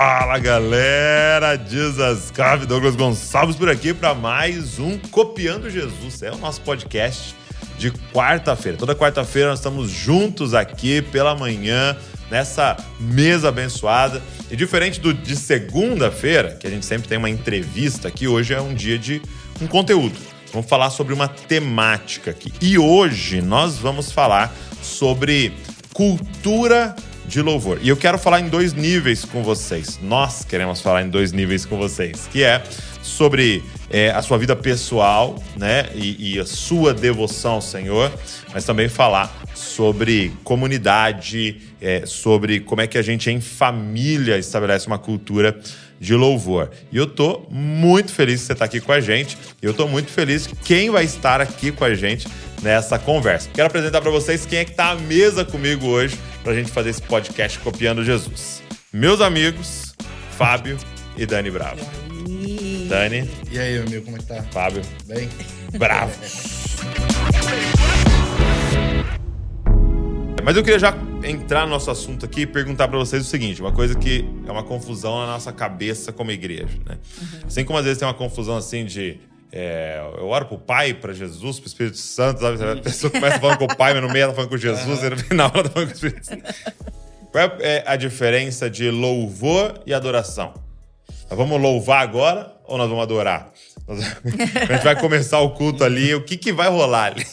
Fala galera, Jesus Cave, Douglas Gonçalves por aqui para mais um Copiando Jesus. É o nosso podcast de quarta-feira. Toda quarta-feira nós estamos juntos aqui pela manhã nessa mesa abençoada. E diferente do de segunda-feira, que a gente sempre tem uma entrevista aqui, hoje é um dia de um conteúdo. Vamos falar sobre uma temática aqui. E hoje nós vamos falar sobre cultura de louvor. E eu quero falar em dois níveis com vocês. Nós queremos falar em dois níveis com vocês, que é sobre é, a sua vida pessoal, né, e, e, a sua devoção ao Senhor, mas também falar sobre comunidade, é, sobre como é que a gente em família estabelece uma cultura de louvor. E eu tô muito feliz que você está aqui com a gente. Eu tô muito feliz quem vai estar aqui com a gente nessa conversa. Quero apresentar para vocês quem é que tá à mesa comigo hoje para a gente fazer esse podcast Copiando Jesus. Meus amigos, Fábio e Dani Bravo. E aí? Dani. E aí, amigo, como é que tá? Fábio. Bem? Bravo. Mas eu queria já entrar no nosso assunto aqui e perguntar para vocês o seguinte: uma coisa que é uma confusão na nossa cabeça como igreja, né? Uhum. Assim como às vezes tem uma confusão assim de é, eu oro pro Pai, para Jesus, pro Espírito Santo, sabe? A pessoa começa falando com o Pai, mas no meio ela tá falando com Jesus, uhum. e no final ela tá falando com o Espírito Santo. Qual é a diferença de louvor e adoração? Nós vamos louvar agora ou nós vamos adorar? a gente vai começar o culto ali, o que, que vai rolar ali?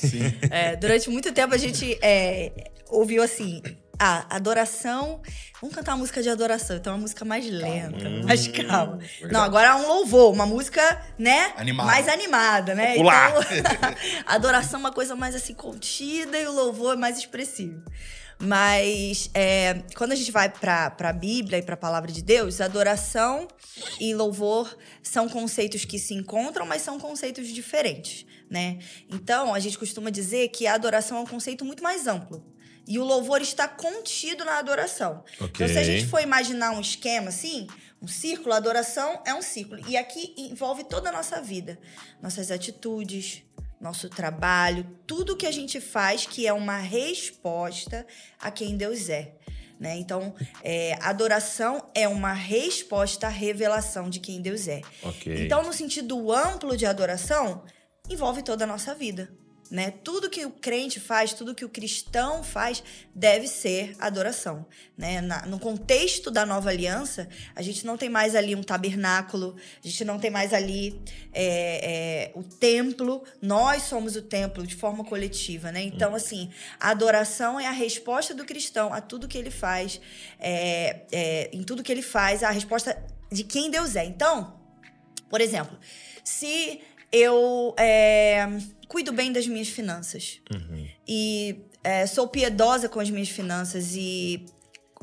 É, durante muito tempo a gente é, ouviu assim, ah, adoração. Vamos cantar uma música de adoração. Então, uma música mais lenta, hum, mais calma. Verdade. Não, agora é um louvor, uma música, né? Animada. Mais animada, né? Popular. Então, adoração é uma coisa mais assim contida e o louvor é mais expressivo. Mas é, quando a gente vai para a Bíblia e para a palavra de Deus, adoração e louvor são conceitos que se encontram, mas são conceitos diferentes, né? Então, a gente costuma dizer que a adoração é um conceito muito mais amplo. E o louvor está contido na adoração. Okay. Então, se a gente for imaginar um esquema assim, um círculo, a adoração é um círculo. E aqui envolve toda a nossa vida. Nossas atitudes, nosso trabalho, tudo que a gente faz que é uma resposta a quem Deus é. Né? Então, é, adoração é uma resposta à revelação de quem Deus é. Okay. Então, no sentido amplo de adoração, envolve toda a nossa vida né? Tudo que o crente faz, tudo que o cristão faz, deve ser adoração, né? Na, no contexto da nova aliança, a gente não tem mais ali um tabernáculo, a gente não tem mais ali é, é, o templo, nós somos o templo de forma coletiva, né? Então, hum. assim, a adoração é a resposta do cristão a tudo que ele faz, é, é, em tudo que ele faz, a resposta de quem Deus é. Então, por exemplo, se eu é, cuido bem das minhas finanças. Uhum. E é, sou piedosa com as minhas finanças e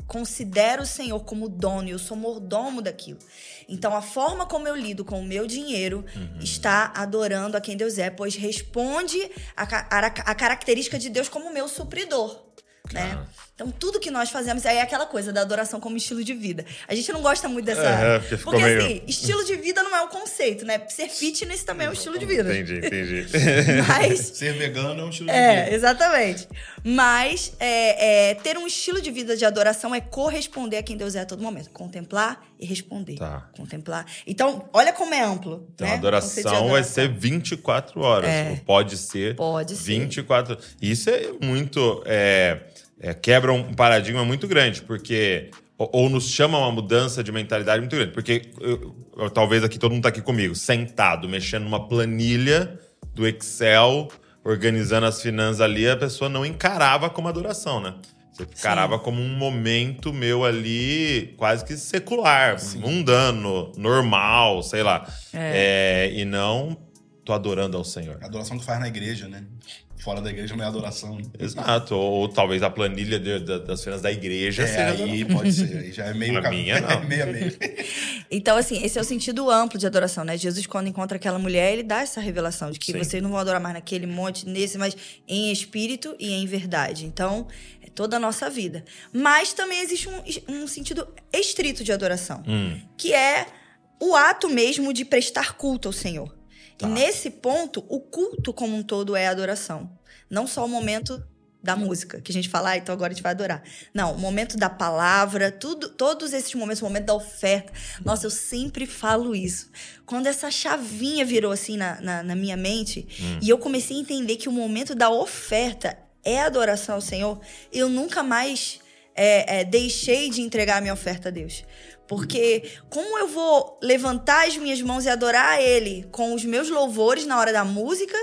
considero o Senhor como dono e eu sou mordomo daquilo. Então, a forma como eu lido com o meu dinheiro uhum. está adorando a quem Deus é, pois responde a, a, a característica de Deus como meu supridor né? Então, tudo que nós fazemos é aquela coisa da adoração como estilo de vida. A gente não gosta muito dessa. É, porque, porque meio... assim, estilo de vida não é o conceito, né? Ser fitness também é um estilo de vida. Entendi, entendi. Mas. Ser vegano é um estilo de é, vida. É, exatamente. Mas é, é, ter um estilo de vida de adoração é corresponder a quem Deus é a todo momento. Contemplar e responder. Tá. Contemplar. Então, olha como é amplo. Então, né? a adoração, adoração, vai ser 24 horas. É. Pode ser. Pode 24 ser. Isso é muito. É é, quebra um paradigma muito grande, porque. Ou, ou, nos chama uma mudança de mentalidade muito grande. Porque eu, eu, talvez aqui todo mundo está aqui comigo, sentado, mexendo numa planilha do Excel, organizando as finanças ali, a pessoa não encarava como adoração, né? Você encarava Sim. como um momento meu ali quase que secular, Sim. mundano, normal, sei lá. É. É, e não tô adorando ao Senhor. A adoração que faz na igreja, né? Fora da igreja não é adoração. Né? Exato. Ou, ou, talvez a planilha de, de, das cenas da igreja é, seja. Aí pode ser. Aí já é meio. A minha, não. É meio a meio. Então, assim, esse é o sentido amplo de adoração, né? Jesus, quando encontra aquela mulher, ele dá essa revelação de que Sim. vocês não vão adorar mais naquele monte, nesse, mas em espírito e em verdade. Então, é toda a nossa vida. Mas também existe um, um sentido estrito de adoração, hum. que é o ato mesmo de prestar culto ao Senhor. Tá. E nesse ponto, o culto como um todo é adoração. Não só o momento da música, que a gente fala, ah, então agora a gente vai adorar. Não, o momento da palavra, tudo, todos esses momentos, o momento da oferta. Nossa, eu sempre falo isso. Quando essa chavinha virou assim na, na, na minha mente, hum. e eu comecei a entender que o momento da oferta é adoração ao Senhor, eu nunca mais é, é, deixei de entregar a minha oferta a Deus. Porque como eu vou levantar as minhas mãos e adorar Ele com os meus louvores na hora da música,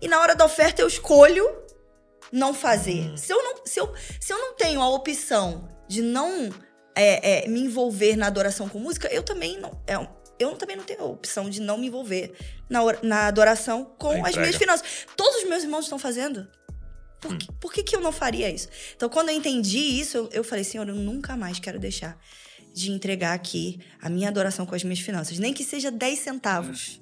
e na hora da oferta eu escolho não fazer. Hum. Se, eu não, se, eu, se eu não tenho a opção de não é, é, me envolver na adoração com música, eu também não. É, eu também não tenho a opção de não me envolver na, na adoração com as minhas finanças. Todos os meus irmãos estão fazendo. Por, hum. que, por que, que eu não faria isso? Então, quando eu entendi isso, eu, eu falei, Senhor, eu nunca mais quero deixar de entregar aqui a minha adoração com as minhas finanças. Nem que seja 10 centavos.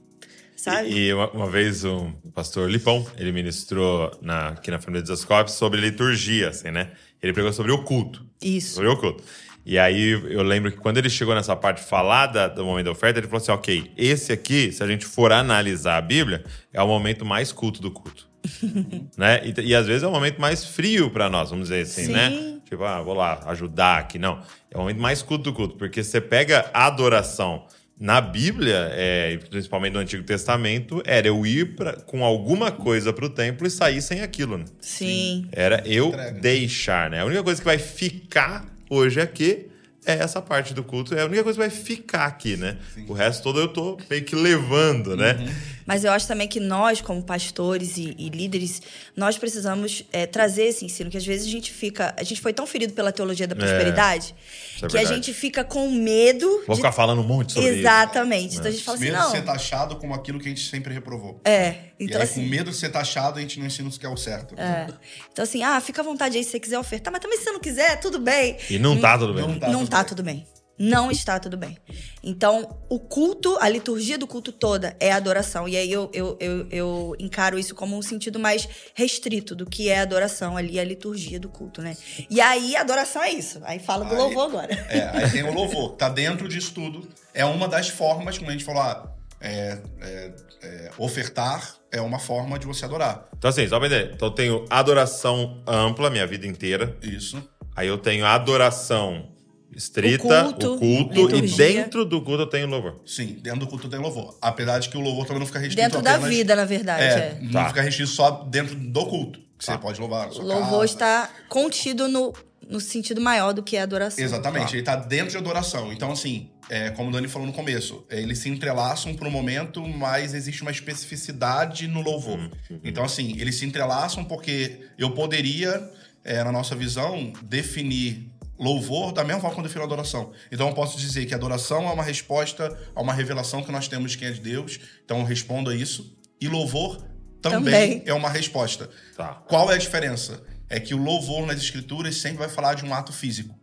Sabe? E, uma, uma, vez o pastor Lipão, ele ministrou na, aqui na família de Zascope sobre liturgia, assim, né? Ele pregou sobre o culto. Isso. Sobre o culto. E aí eu lembro que quando ele chegou nessa parte falada do momento da oferta, ele falou assim: ok, esse aqui, se a gente for analisar a Bíblia, é o momento mais culto do culto. né? E, e, às vezes é o momento mais frio para nós, vamos dizer assim, né? Sim. né? Tipo, ah, vou lá ajudar aqui. Não. É o momento mais culto do culto, porque você pega a adoração na Bíblia, é, principalmente no Antigo Testamento, era eu ir pra, com alguma coisa para o templo e sair sem aquilo. Né? Sim. Era eu Entrega. deixar, né? A única coisa que vai ficar hoje aqui é essa parte do culto. É a única coisa que vai ficar aqui, né? Sim. O resto todo eu tô meio que levando, né? Uhum. Mas eu acho também que nós, como pastores e, e líderes, nós precisamos é, trazer esse ensino, que às vezes a gente fica. A gente foi tão ferido pela teologia da é. prosperidade é, que a gente fica com medo. Vou de... ficar falando um monte sobre Exatamente. isso. Então a gente fala assim, medo não. de ser taxado como aquilo que a gente sempre reprovou. É. Então, e aí, assim, com medo de ser taxado, a gente não ensina o que é o certo. É. Então, assim, ah, fica à vontade aí se você quiser ofertar, mas também se você não quiser, tudo bem. E não tá tudo bem. Não tá, não tudo, tá bem. tudo bem não está tudo bem. Então, o culto, a liturgia do culto toda é adoração. E aí eu, eu, eu, eu, encaro isso como um sentido mais restrito do que é adoração ali, a liturgia do culto, né? E aí, adoração é isso. Aí fala do aí, louvor agora. É, aí tem o louvor. Tá dentro disso tudo. É uma das formas, como a gente falou, ah, é, é, é, ofertar é uma forma de você adorar. Então, assim, só pra entender. Então, eu tenho adoração ampla minha vida inteira. Isso. Aí eu tenho adoração estrita, o culto, o culto e dentro do culto tem o louvor. Sim, dentro do culto tem louvor. Apesar de que o louvor também não fica restrito Dentro apenas, da vida, na verdade. É, é. não tá. fica restrito só dentro do culto. Que tá. você pode louvar. O louvor casa. está contido no, no sentido maior do que a adoração. Exatamente, tá. ele está dentro de adoração. Então, assim, é, como o Dani falou no começo, é, eles se entrelaçam por um momento, mas existe uma especificidade no louvor. Uhum. uhum. Então, assim, eles se entrelaçam porque eu poderia, é, na nossa visão, definir louvor da mesma forma quando eu defino adoração. Então eu posso dizer que adoração é uma resposta a uma revelação que nós temos de quem é de Deus. Então eu respondo a isso. E louvor também, também. é uma resposta. Tá. Qual é a diferença? É que o louvor nas escrituras sempre vai falar de um ato físico.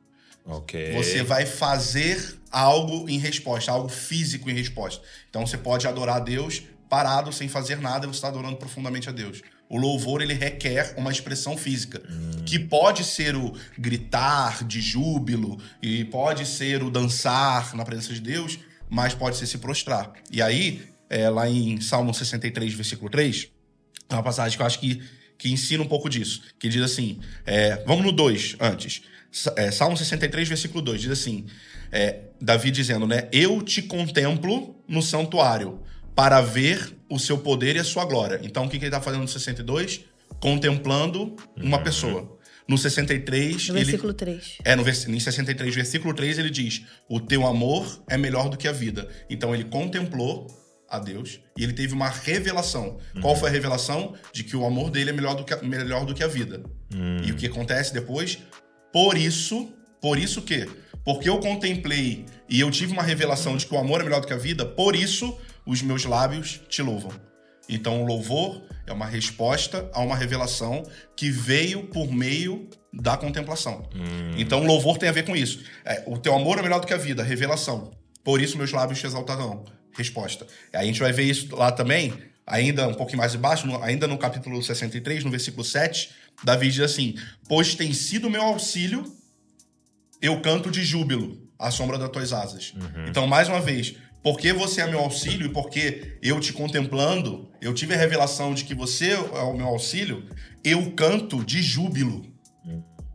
Ok. Você vai fazer algo em resposta, algo físico em resposta. Então você pode adorar a Deus parado, sem fazer nada, e você está adorando profundamente a Deus. O louvor ele requer uma expressão física, hum. que pode ser o gritar de júbilo e pode ser o dançar na presença de Deus, mas pode ser se prostrar. E aí, é, lá em Salmo 63, versículo 3, é uma passagem que eu acho que, que ensina um pouco disso, que diz assim, é, vamos no 2 antes. É, Salmo 63, versículo 2, diz assim, é, Davi dizendo, né, eu te contemplo no santuário, para ver o seu poder e a sua glória. Então, o que, que ele está fazendo no 62? Contemplando uma uhum. pessoa. No 63. No ele, versículo 3. É, no vers, em 63, versículo 3, ele diz: O teu amor é melhor do que a vida. Então, ele contemplou a Deus e ele teve uma revelação. Uhum. Qual foi a revelação? De que o amor dele é melhor do que, a, melhor do que a vida. Uhum. E o que acontece depois? Por isso, por isso que? Porque eu contemplei e eu tive uma revelação de que o amor é melhor do que a vida, por isso os meus lábios te louvam. Então, o louvor é uma resposta a uma revelação que veio por meio da contemplação. Hum. Então, o louvor tem a ver com isso. É, o teu amor é melhor do que a vida, revelação. Por isso, meus lábios te exaltarão. Resposta. Aí a gente vai ver isso lá também, ainda um pouquinho mais embaixo, no, ainda no capítulo 63, no versículo 7, Davi diz assim: Pois tem sido meu auxílio, eu canto de júbilo à sombra das tuas asas. Uhum. Então, mais uma vez, Porque você é meu auxílio e porque eu te contemplando, eu tive a revelação de que você é o meu auxílio, eu canto de júbilo.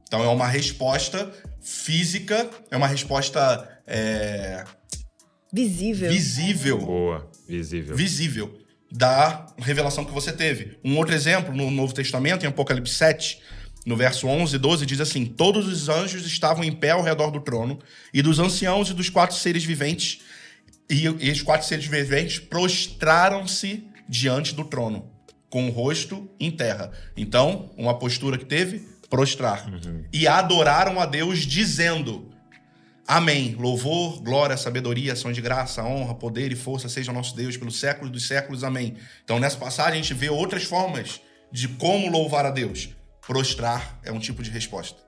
Então é uma resposta física, é uma resposta é, Visível. visível Boa, visível. visível da revelação que você teve. Um outro exemplo, no Novo Testamento, em Apocalipse 7, no verso 11 e 12, diz assim: Todos os anjos estavam em pé ao redor do trono, e dos anciãos e dos quatro seres viventes, e, e os quatro seres viventes prostraram-se diante do trono, com o rosto em terra. Então, uma postura que teve, prostrar. E adoraram a Deus, dizendo: Amém. Louvor, glória, sabedoria, ação de graça, honra, poder e força seja nosso Deus pelos séculos dos séculos. Amém. Então, nessa passagem, a gente vê outras formas de como louvar a Deus. Prostrar é um tipo de resposta.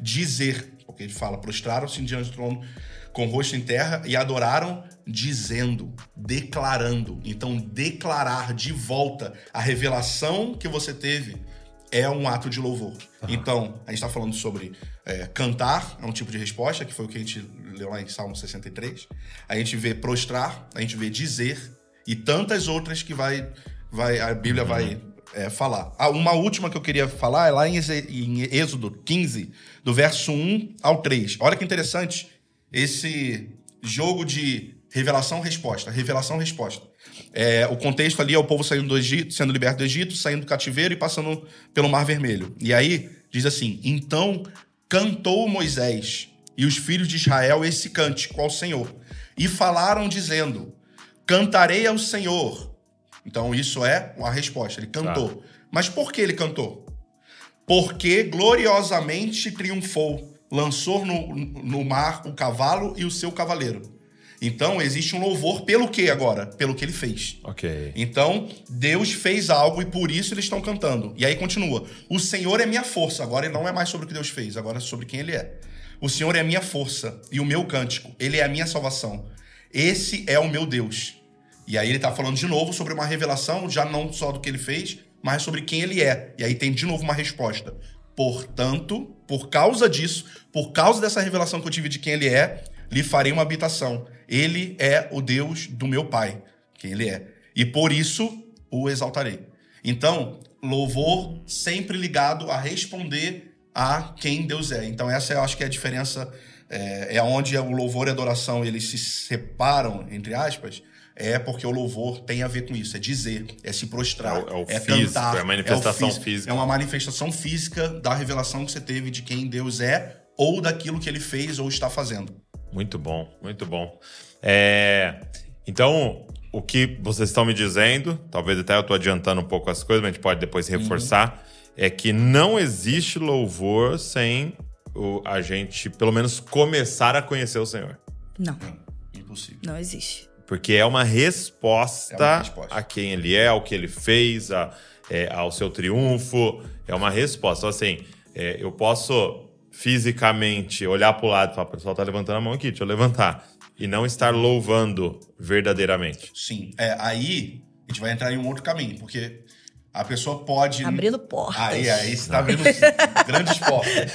Dizer, porque ele fala, prostraram-se diante do trono com o rosto em terra e adoraram dizendo, declarando. Então, declarar de volta a revelação que você teve é um ato de louvor. Então, a gente está falando sobre é, cantar, é um tipo de resposta, que foi o que a gente leu lá em Salmo 63. A gente vê prostrar, a gente vê dizer, e tantas outras que vai, vai a Bíblia vai é, falar. Ah, uma última que eu queria falar é lá em, em Êxodo 15, do verso 1 ao 3. Olha que interessante esse jogo de revelação-resposta, revelação-resposta. É, o contexto ali é o povo saindo do Egito, sendo liberto do Egito, saindo do cativeiro e passando pelo Mar Vermelho. E aí diz assim: Então cantou Moisés e os filhos de Israel esse cântico ao Senhor, e falaram dizendo: Cantarei ao Senhor. Então isso é uma resposta. Ele cantou. Mas por que ele cantou? Porque gloriosamente triunfou, lançou no, no mar o cavalo e o seu cavaleiro. Então existe um louvor pelo que agora? Pelo que ele fez. Ok. Então, Deus fez algo e por isso eles estão cantando. E aí continua: O Senhor é minha força. Agora não é mais sobre o que Deus fez, agora é sobre quem ele é. O Senhor é a minha força e o meu cântico. Ele é a minha salvação. Esse é o meu Deus. E aí ele tá falando de novo sobre uma revelação, já não só do que ele fez, mas sobre quem ele é. E aí tem de novo uma resposta. Portanto, por causa disso, por causa dessa revelação que eu tive de quem ele é, lhe farei uma habitação. Ele é o Deus do meu Pai, quem ele é. E por isso o exaltarei. Então, louvor sempre ligado a responder a quem Deus é. Então, essa eu acho que é a diferença, é, é onde o louvor e a adoração eles se separam, entre aspas, é porque o louvor tem a ver com isso, é dizer, é se prostrar, É o- é o é físico, cantar, é a manifestação o físico. física. É uma manifestação física da revelação que você teve de quem Deus é ou daquilo que ele fez ou está fazendo. Muito bom, muito bom. É, então, o que vocês estão me dizendo, talvez até eu estou adiantando um pouco as coisas, mas a gente pode depois reforçar, é que não existe louvor sem o, a gente, pelo menos, começar a conhecer o Senhor. Não, Impossível. não existe. Porque é uma resposta, É uma resposta. a quem ele é, ao que ele fez, a- é, ao seu triunfo. É uma resposta. Então, assim, é, eu posso fisicamente olhar para o lado e falar: o pessoal tá levantando a mão aqui, deixa eu levantar. E não estar louvando verdadeiramente. Sim. É, aí a gente vai entrar em um outro caminho, porque a pessoa pode. Abrindo portas. Aí, aí você tá abrindo grandes portas.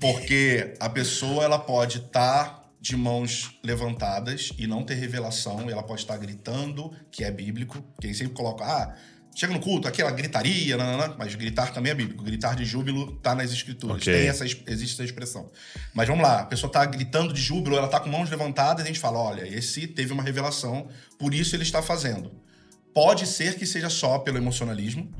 Porque a pessoa ela pode estar de mãos levantadas e não ter revelação, e ela pode estar gritando, que é bíblico, que aí sempre coloca, ah, chega no culto, aquela gritaria, nananã, mas gritar também é bíblico. Gritar de júbilo tá nas escrituras. Ok. Tem essa, existe essa expressão. Mas vamos lá, a pessoa tá gritando de júbilo, ela tá com mãos levantadas, e a gente fala, olha, esse teve uma revelação, por isso ele está fazendo. Pode ser que seja só pelo emocionalismo,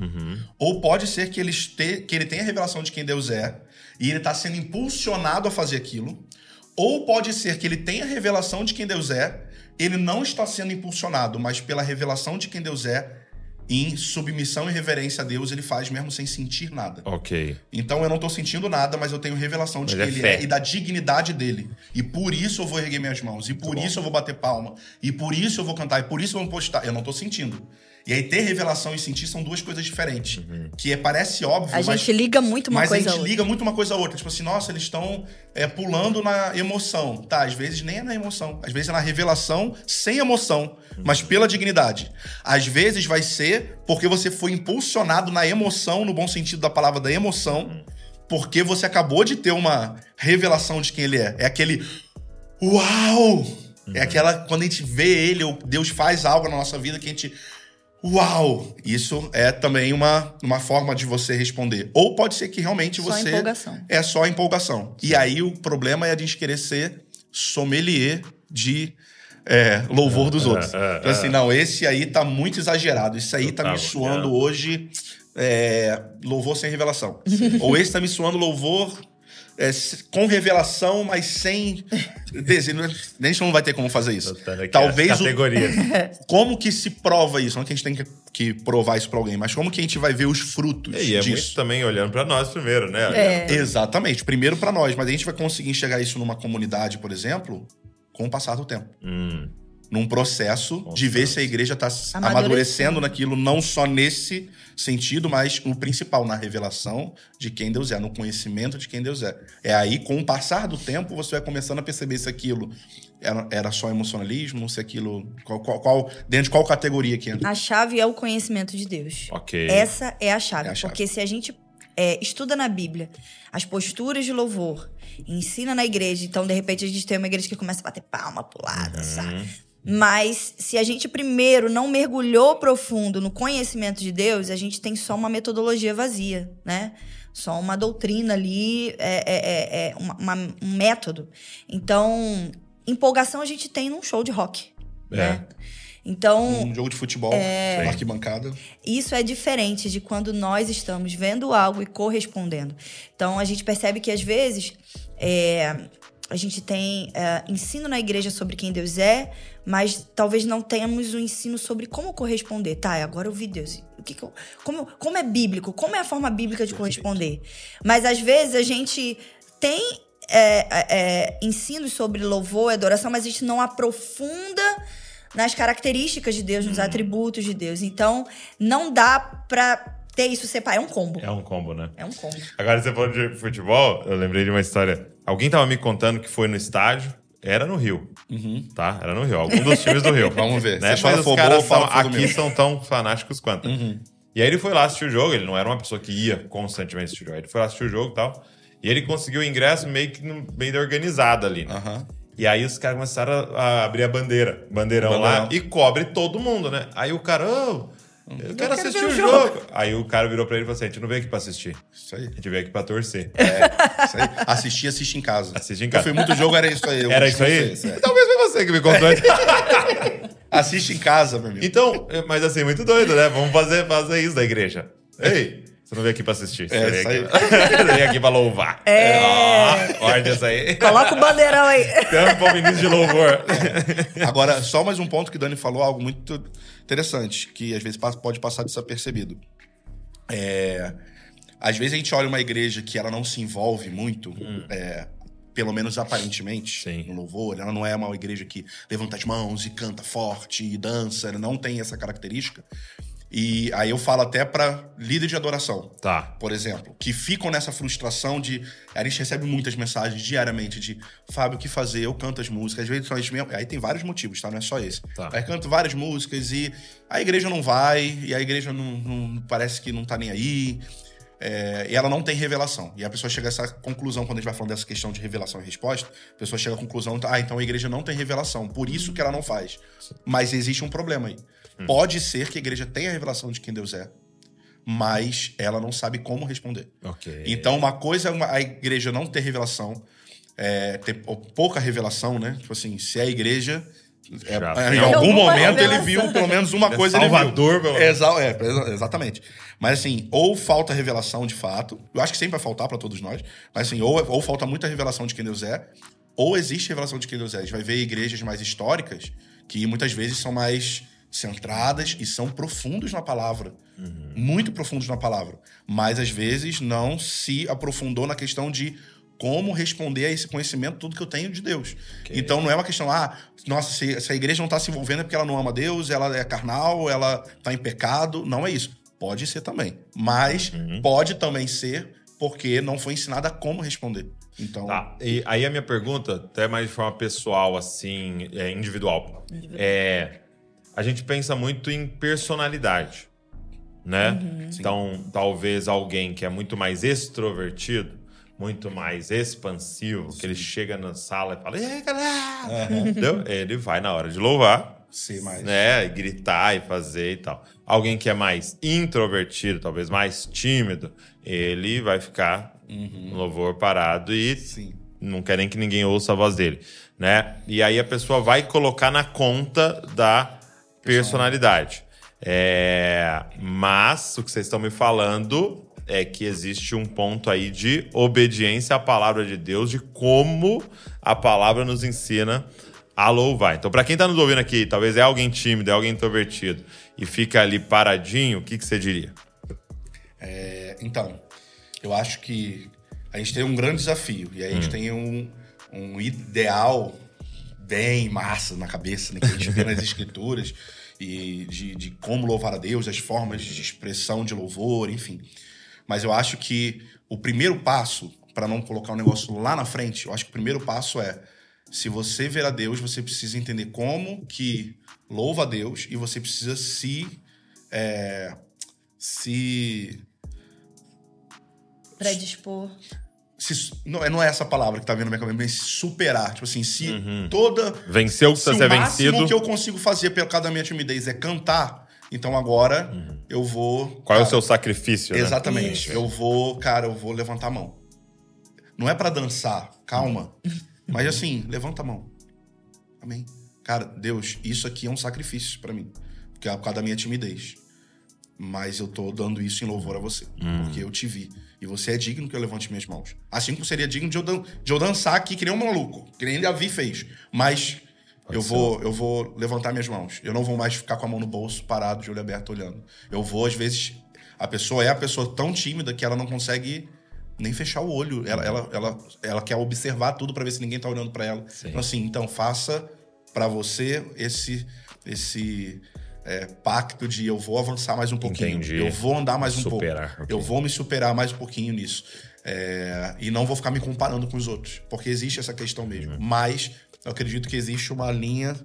ou pode ser que ele, este, que ele tenha a revelação de quem Deus é e ele está sendo impulsionado a fazer aquilo. Ou pode ser que ele tenha a revelação de quem Deus é, ele não está sendo impulsionado, mas pela revelação de quem Deus é, em submissão e reverência a Deus, ele faz mesmo sem sentir nada. Ok. Então eu não tô sentindo nada, mas eu tenho revelação de Mas quem é ele fé. é e da dignidade dele. E por isso eu vou erguer minhas mãos. E por isso eu vou bater palma. E por isso eu vou cantar. E por isso eu vou postar. Eu não tô sentindo. E aí ter revelação e sentir são duas coisas diferentes. Que é, parece óbvio, A mas, gente liga muito uma mas coisa a a gente outra. liga muito uma coisa a outra. Tipo assim, nossa, eles estão é, pulando na emoção. Tá, às vezes nem é na emoção. Às vezes é na revelação sem emoção, mas pela dignidade. Às vezes vai ser porque você foi impulsionado na emoção, no bom sentido da palavra da emoção, porque você acabou de ter uma revelação de quem ele é. É aquele uau! É aquela quando a gente vê ele, ou Deus faz algo na nossa vida que a gente. Uau! Isso é também uma, uma forma de você responder. Ou pode ser que realmente Só você. empolgação. É só empolgação. E aí o problema é a gente querer ser sommelier de é, louvor dos É, outros. é, então, assim, é. não, esse aí tá muito exagerado. Isso aí tá me suando hoje é, louvor sem revelação. Ou esse tá me suando louvor é, com revelação, mas sem desejo. A gente não vai ter como fazer isso. Aqui Talvez o, como que se prova isso? Não que a gente tem que, que provar isso pra alguém, mas como que a gente vai ver os frutos E é muito disso? também olhando pra nós primeiro, né? É. Exatamente. Primeiro pra nós, mas a gente vai conseguir enxergar isso numa comunidade, por exemplo, com o passar do tempo. Hum, Num processo Com de ver se a igreja está Amadurecendo. amadurecendo naquilo, não só nesse sentido, mas no principal, na revelação de quem Deus é, no conhecimento de quem Deus é. É aí, com o passar do tempo, você vai começando a perceber se aquilo era, era só emocionalismo, se aquilo. Qual, qual- qual- dentro de qual categoria que entra. A chave é o conhecimento de Deus. ok. Essa é a chave. É a chave. Porque se a gente é, estuda na Bíblia as posturas de louvor, ensina na igreja, então de repente a gente tem uma igreja que começa a bater palma, pular, dançar. Hum, Mas se a gente primeiro não mergulhou profundo no conhecimento de Deus, a gente tem só uma metodologia vazia, né? Só uma doutrina ali, é, é- é- é uma- uma- um método. Então, empolgação a gente tem num show de rock. É. Né? Então, Um jogo de futebol, É. arquibancada. isso é diferente de quando nós estamos vendo algo e correspondendo. Então, a gente percebe que, às vezes, é, a gente tem é, ensino na igreja sobre quem Deus é, mas talvez não tenhamos o ensino sobre como corresponder. Tá, agora eu vi Deus. O que que eu- como, como é bíblico? Como é a forma bíblica de corresponder? Mas, às vezes, a gente tem é, é, ensinos sobre louvor e adoração, mas a gente não aprofunda nas características de Deus, nos atributos de Deus. Então, não dá pra ter isso separado. É um combo. É um combo, né? É um combo. Agora, você falou de futebol, eu lembrei de uma história. Alguém tava me contando que foi no estádio, era no Rio, Uhum. tá? Era no Rio, algum dos times do Rio. Vamos ver. Né? Você Mas os caras são- aqui meu. são tão fanáticos quanto. Uhum. E aí ele foi lá assistir o jogo, ele não era uma pessoa que ia constantemente assistir o jogo. Ele foi lá assistir o jogo e tal. E ele conseguiu o ingresso meio que meio da organizada ali. né? Aham. E aí os caras começaram a, abrir a bandeira, bandeirão, lá, Bandeirão. e cobre todo mundo, né? Aí o cara, ô, eu quero assistir o o jogo. Aí o cara virou pra ele e falou assim: a gente não veio aqui pra assistir, Isso aí. a gente veio aqui pra torcer. Isso aí. Assistir, assiste em casa. Assiste em Eu casa. fui muito jogo, era isso aí. Eu Era isso aí? vocês, é. Talvez foi você que me contou. Assiste em casa, meu amigo. então, é, mas assim, muito doido, né? Vamos fazer, fazer isso da igreja. Ei, você não veio aqui pra assistir. Você É, veio aqui, você veio aqui pra louvar. É. Isso aí. Coloca o bandeirão aí. Tampa o ministro de louvor. Agora, só mais um ponto que o Dani falou, algo muito interessante, que às vezes pode passar desapercebido. É, às vezes a gente olha uma igreja que ela não se envolve muito, é, pelo menos aparentemente, Sim. no louvor. Ela não é uma igreja que levanta as mãos e canta forte e dança, ela não tem essa característica. E aí eu falo até para líder de adoração Tá. por exemplo, que ficam nessa frustração de. A gente recebe muitas mensagens diariamente de Fábio, o que fazer? Eu canto as músicas, às vezes são as mesmas. Aí tem vários motivos, tá? Não é só esse. Tá. Aí canto várias músicas e a igreja não vai, e a igreja não, não- parece que não tá nem aí. é, e ela não tem revelação. E a pessoa chega a essa conclusão, quando a gente vai falando dessa questão de revelação e resposta, a pessoa chega à conclusão, ah, então a igreja não tem revelação, por isso que ela não faz. Mas existe um problema aí. Pode ser que a igreja tenha a revelação de quem Deus é, mas ela não sabe como responder. Ok. Então, uma coisa é uma- a igreja não ter revelação, é, ter pou- pouca revelação, né? Tipo assim, se a igreja. é, em algum momento ele viu pelo menos uma É coisa Salvador, ele pelo viu. Exa é, exa- exatamente. Mas assim, ou falta revelação de fato, eu acho que sempre vai faltar pra todos nós, mas assim, ou, ou falta muita revelação de quem Deus é, ou existe revelação de quem Deus é. A gente vai ver igrejas mais históricas que muitas vezes são mais centradas e são profundos na palavra. Muito profundos na palavra. Mas às vezes não se aprofundou na questão de como responder a esse conhecimento, tudo que eu tenho de Deus. Ok. Então não é uma questão, ah, nossa, se, se a igreja não está se envolvendo é porque ela não ama Deus, ela é carnal, ela está em pecado. Não é isso. Pode ser também. Mas Uhum. pode também ser porque não foi ensinada como responder. Então, Tá. E aí a minha pergunta, até mais de forma pessoal, assim, é, individual. É, a gente pensa muito em personalidade, né? Uhum. Então, talvez alguém que é muito mais extrovertido muito mais expansivo, que ele chega na sala e fala, e aí, galera? Entendeu? Ele vai na hora de louvar, Ser mais. né? E gritar e fazer e tal. Alguém que é mais introvertido, talvez mais tímido, ele vai ficar no louvor parado e Sim. não quer nem que ninguém ouça a voz dele, né? E aí a pessoa vai colocar na conta da personalidade. É, mas o que vocês estão me falando é que existe um ponto aí de obediência à palavra de Deus, de como a palavra nos ensina a louvar. Então, para quem está nos ouvindo aqui, talvez é alguém tímido, é alguém introvertido e fica ali paradinho, o que, que você diria? É, então, eu acho que a gente tem um grande desafio. E aí a gente tem um, um ideal bem massa na cabeça, né? Que a gente vê nas escrituras. E de, de como louvar a Deus, as formas de expressão de louvor, enfim. Mas eu acho que o primeiro passo, para não colocar o negócio lá na frente, eu acho que o primeiro passo é se você ver a Deus, você precisa entender como que louva a Deus e você precisa se. é, se Predispor. Se- não, é, não é essa palavra que tá vindo na minha cabeça, mas se superar. Tipo assim, se toda. Venceu o que Se precisa o ser máximo vencido. que eu consigo fazer pelo causa da minha timidez é cantar, então agora eu vou. Qual é o cara, seu sacrifício, né? Exatamente. Isso. Eu vou, cara, eu vou levantar a mão. Não é pra dançar, calma. Mas assim, levanta a mão. Amém. Cara, Deus, isso aqui é um sacrifício pra mim. Porque é por causa da minha timidez. Mas eu tô dando isso em louvor a você. Porque eu te vi. E você é digno que eu levante minhas mãos. Assim como seria digno de eu, dan- de eu dançar aqui que nem um maluco. Que nem Davi fez. Mas eu vou, eu vou levantar minhas mãos. Eu não vou mais ficar com a mão no bolso, parado, de olho aberto, olhando. Eu vou, às vezes... A pessoa é a pessoa tão tímida que ela não consegue nem fechar o olho. Ela, ela, ela, ela quer observar tudo pra ver se ninguém tá olhando pra ela. Sim. Então, assim, então faça pra você esse esse é, pacto de eu vou avançar mais um pouquinho. Entendi. Eu vou andar mais um Superar, pouco. ok. Eu vou me superar mais um pouquinho nisso. É, e não vou ficar me comparando com os outros. Porque existe essa questão mesmo. Uhum. Mas eu acredito que existe uma linha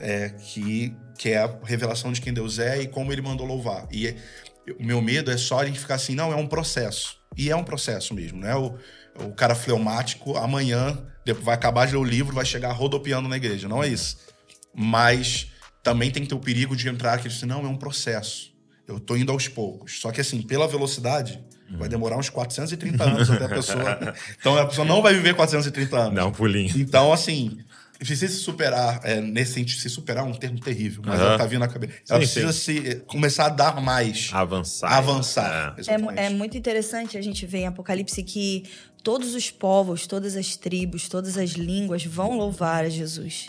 é, que, que é a revelação de quem Deus é e como ele mandou louvar. E o meu medo é só a gente ficar assim, não, é um processo. E é um processo mesmo, né? O, o cara fleumático, amanhã, vai acabar de ler o livro, vai chegar rodopiando na igreja. Não é isso. Mas também tem que ter o perigo de entrar que assim, não, é um processo. Eu tô indo aos poucos. Só que assim, pela velocidade, vai demorar uns 430 anos até a pessoa. Então a pessoa não vai viver 430 anos. Um pulinho. Então, assim, precisa se superar, é, nesse sentido, se superar é um termo terrível, mas Aham. ela tá vindo na cabeça. Ela Sim, precisa se começar a dar mais, Avançar. avançar. É, Exatamente. é muito interessante a gente ver em Apocalipse que todos os povos, todas as tribos, todas as línguas vão louvar a Jesus.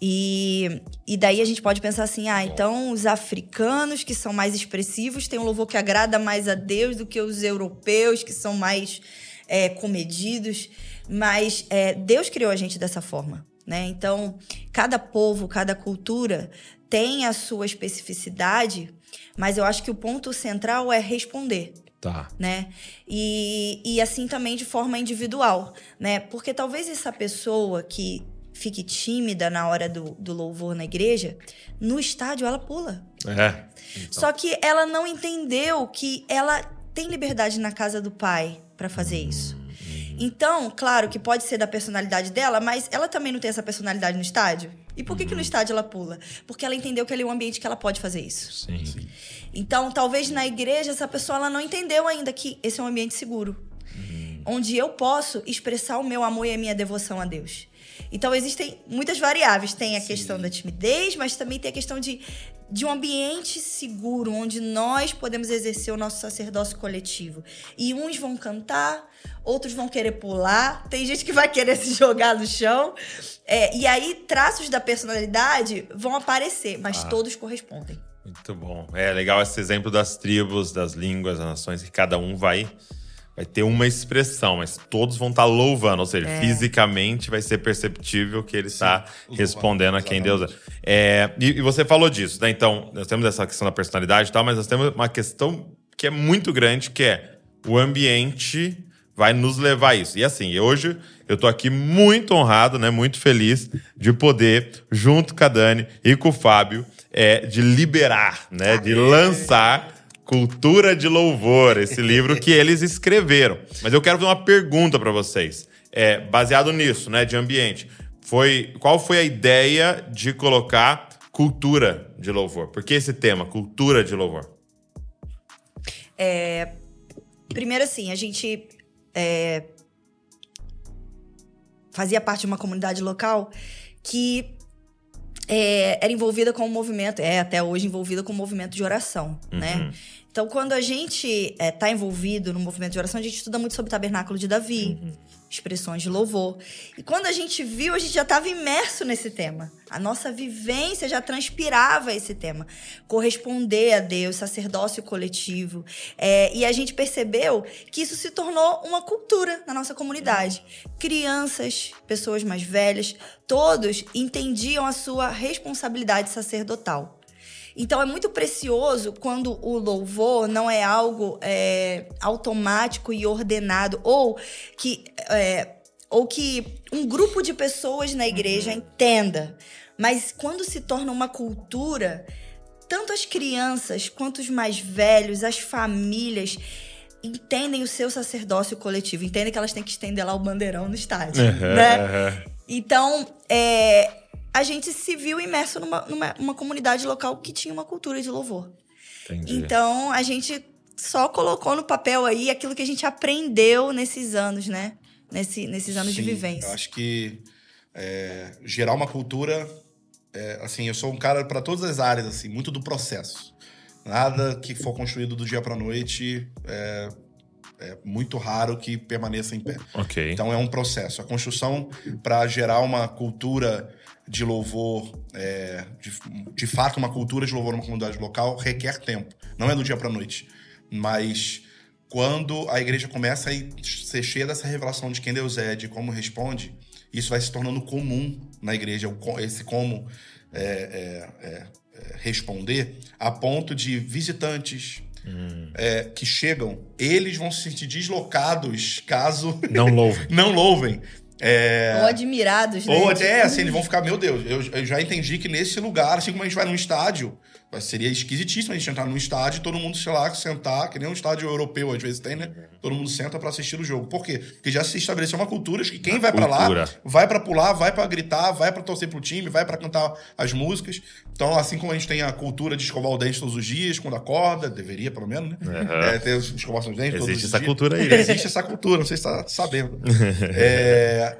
E, e daí a gente pode pensar assim: ah, então os africanos que são mais expressivos têm um louvor que agrada mais a Deus do que os europeus que são mais é, comedidos. Mas é, Deus criou a gente dessa forma, né? Então, cada povo, cada cultura tem a sua especificidade, mas eu acho que o ponto central é responder Tá. né? E, e assim também de forma individual, né? Porque talvez essa pessoa que fique tímida na hora do, do louvor na igreja, no estádio ela pula. É. Só que ela não entendeu que ela tem liberdade na casa do pai para fazer isso. Então, claro que pode ser da personalidade dela, mas ela também não tem essa personalidade no estádio. E por que, que no estádio ela pula? Porque ela entendeu que ali é um ambiente que ela pode fazer isso. Sim. Então, talvez na igreja essa pessoa ela não entendeu ainda que esse é um ambiente seguro, onde eu posso expressar o meu amor e a minha devoção a Deus. Então, existem muitas variáveis. Tem a questão da timidez, mas também tem a questão de, de um ambiente seguro, onde nós podemos exercer o nosso sacerdócio coletivo. E uns vão cantar, outros vão querer pular, tem gente que vai querer se jogar no chão. É, e aí, traços da personalidade vão aparecer, mas todos correspondem. Muito bom. É legal esse exemplo das tribos, das línguas, das nações, que cada um vai, vai ter uma expressão, mas todos vão estar louvando, ou seja, fisicamente vai ser perceptível que ele está louvando, respondendo a quem Deus é. É, e, e você falou disso, né? Então, nós temos essa questão da personalidade e tal, mas nós temos uma questão que é muito grande, que é o ambiente vai nos levar a isso. E assim, hoje eu tô aqui muito honrado, né? Muito feliz de poder, junto com a Dani e com o Fábio, é, de liberar, né? De lançar Cultura de Louvor, esse livro que eles escreveram. Mas eu quero fazer uma pergunta para vocês, é, baseado nisso, né, de ambiente. Foi, qual foi a ideia de colocar cultura de louvor? Por que esse tema, cultura de louvor? É, primeiro, assim, a gente é, fazia parte de uma comunidade local que é, era envolvida com o movimento, é até hoje envolvida com o movimento de oração, Uhum. né? Então, quando a gente está envolvido no movimento de oração, a gente estuda muito sobre o tabernáculo de Davi, expressões de louvor. E quando a gente viu, a gente já estava imerso nesse tema. A nossa vivência já transpirava esse tema. Corresponder a Deus, sacerdócio coletivo. É, e a gente percebeu que isso se tornou uma cultura na nossa comunidade. Crianças, pessoas mais velhas, todos entendiam a sua responsabilidade sacerdotal. Então é muito precioso quando o louvor não é algo é, automático e ordenado, ou que, é, ou que um grupo de pessoas na igreja entenda. Mas quando se torna uma cultura, tanto as crianças quanto os mais velhos, as famílias entendem o seu sacerdócio coletivo, entendem que elas têm que estender lá o bandeirão no estádio, né? Então, é, a gente se viu imerso numa, numa uma comunidade local que tinha uma cultura de louvor. Entendi. Então, a gente só colocou no papel aí aquilo que a gente aprendeu nesses anos, né? Nesse, nesses anos de Sim, vivência. Eu acho que é, gerar uma cultura. é, assim, eu sou um cara para todas as áreas, assim, muito do processo. Nada que for construído do dia para noite é, é muito raro que permaneça em pé. Ok. Então é um processo. A construção para gerar uma cultura de louvor, é, de, de fato uma cultura de louvor numa comunidade local requer tempo. Não é do dia para noite, mas quando a igreja começa a ser cheia dessa revelação de quem Deus é, de como responde, isso vai se tornando comum na igreja, esse como é, é, é, é, responder, a ponto de visitantes é, que chegam, eles vão se sentir deslocados caso Não louve. não louvem. É, Ou admirados, né? ou até assim, eles vão ficar, meu Deus, eu, eu já entendi que nesse lugar, assim como a gente vai num estádio, seria esquisitíssimo a gente entrar num estádio e todo mundo, sei lá, sentar, que nem um estádio europeu às vezes tem, né? Todo mundo senta pra assistir o jogo. Por quê? Porque já se estabeleceu uma cultura de que quem vai pra lá, vai pra pular, vai pra gritar, vai pra torcer pro time, vai pra cantar as músicas. Então, assim como a gente tem a cultura de escovar o dente todos os dias, quando acorda, deveria pelo menos, né? Aham. É, ter escovar os dentes todos Existe os essa dias. cultura aí? Existe essa cultura, não sei se tá sabendo. É,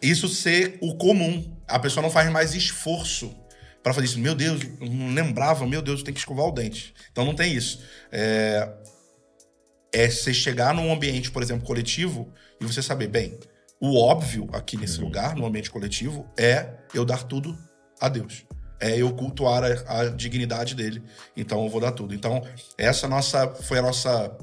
isso ser o comum. A pessoa não faz mais esforço para fazer isso. Meu Deus, eu não lembrava, meu Deus, tem que escovar o dente. Então não tem isso. É, é você chegar num ambiente, por exemplo, coletivo, e você saber, bem, o óbvio aqui nesse lugar, no ambiente coletivo, é eu dar tudo a Deus. É eu cultuar a, a dignidade dele. Então eu vou dar tudo. Então, essa nossa foi a nossa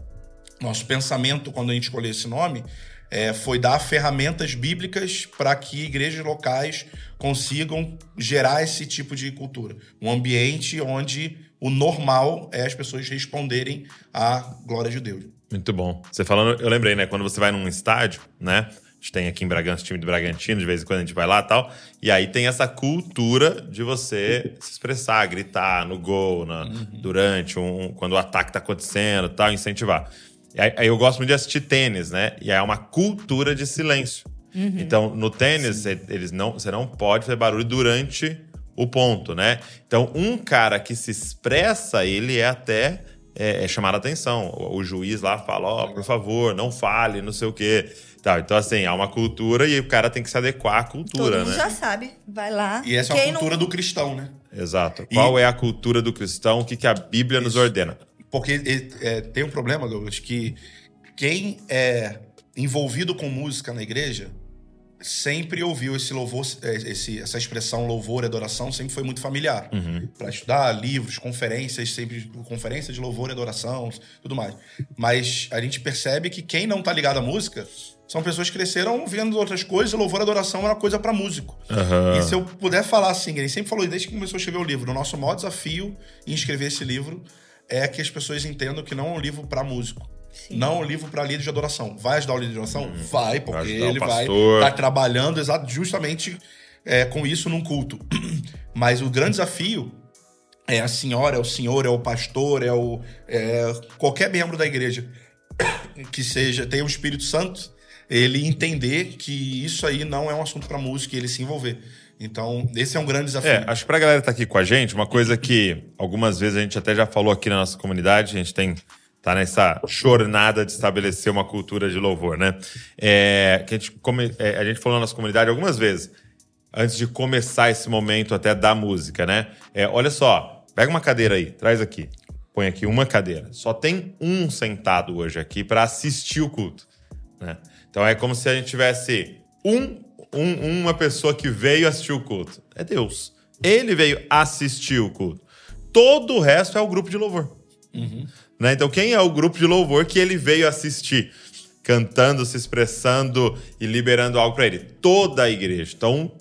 nosso pensamento quando a gente escolheu esse nome é, foi dar ferramentas bíblicas para que igrejas locais consigam gerar esse tipo de cultura. Um ambiente onde o normal é as pessoas responderem à glória de Deus. Muito bom. Você falando, eu lembrei, né? Quando você vai num estádio, né? A gente tem aqui em Bragança o time do Bragantino, de vez em quando a gente vai lá e tal. E aí tem essa cultura de você se expressar, gritar no gol, na- durante, um, quando o ataque tá acontecendo e tal, incentivar. Aí, eu gosto muito de assistir tênis, né? E aí é uma cultura de silêncio. Então, no tênis, eles não, você não pode fazer barulho durante o ponto, né? Então, um cara que se expressa, ele é até é, é chamar a atenção. O, o juiz lá fala, ó, por favor, não fale, não sei o quê. Tal. Então, assim, há uma cultura e o cara tem que se adequar à cultura, Todo mundo né? já sabe. Vai lá. E essa é a Quem cultura não... do cristão, né? Exato. E- Qual é a cultura do cristão? O que, que a Bíblia nos ordena? Porque é, é, tem um problema, Douglas, que quem é envolvido com música na igreja sempre ouviu esse louvor, é, esse, essa expressão louvor e adoração sempre foi muito familiar. Para estudar livros, conferências, sempre conferências de louvor e adoração, tudo mais. Mas a gente percebe que quem não tá ligado à música são pessoas que cresceram vendo outras coisas e louvor e adoração era coisa para músico. Aham. E se eu puder falar assim, ele sempre falou, desde que começou a escrever o livro, o nosso maior desafio em escrever esse livro é que as pessoas entendam que não é um livro para músico. Não é um livro para líder de adoração. Vai ajudar o líder de adoração? Vai, porque o ele vai estar trabalhando exato, justamente é, com isso num culto. Mas o grande desafio é a senhora, é o senhor, é o pastor, é o é qualquer membro da igreja que seja tenha o Espírito Santo, ele entender que isso aí não é um assunto para música e ele se envolver. Então, esse é um grande desafio. É, acho que pra galera que tá aqui com a gente, uma coisa que algumas vezes a gente até já falou aqui na nossa comunidade, a gente tem tá nessa jornada de estabelecer uma cultura de louvor, né? É, que a gente, come, é, a gente falou na nossa comunidade algumas vezes, antes de começar esse momento até da música, né? É, olha só, pega uma cadeira aí, traz aqui, põe aqui uma cadeira. Só tem um sentado hoje aqui para assistir o culto, né? Então é como se a gente tivesse um, um, uma pessoa que veio assistir o culto. É Deus. Ele veio assistir o culto. Todo o resto é o grupo de louvor. Uhum. Né? Então, quem é o grupo de louvor que ele veio assistir? Cantando, se expressando e liberando algo para ele. Toda a igreja. Então,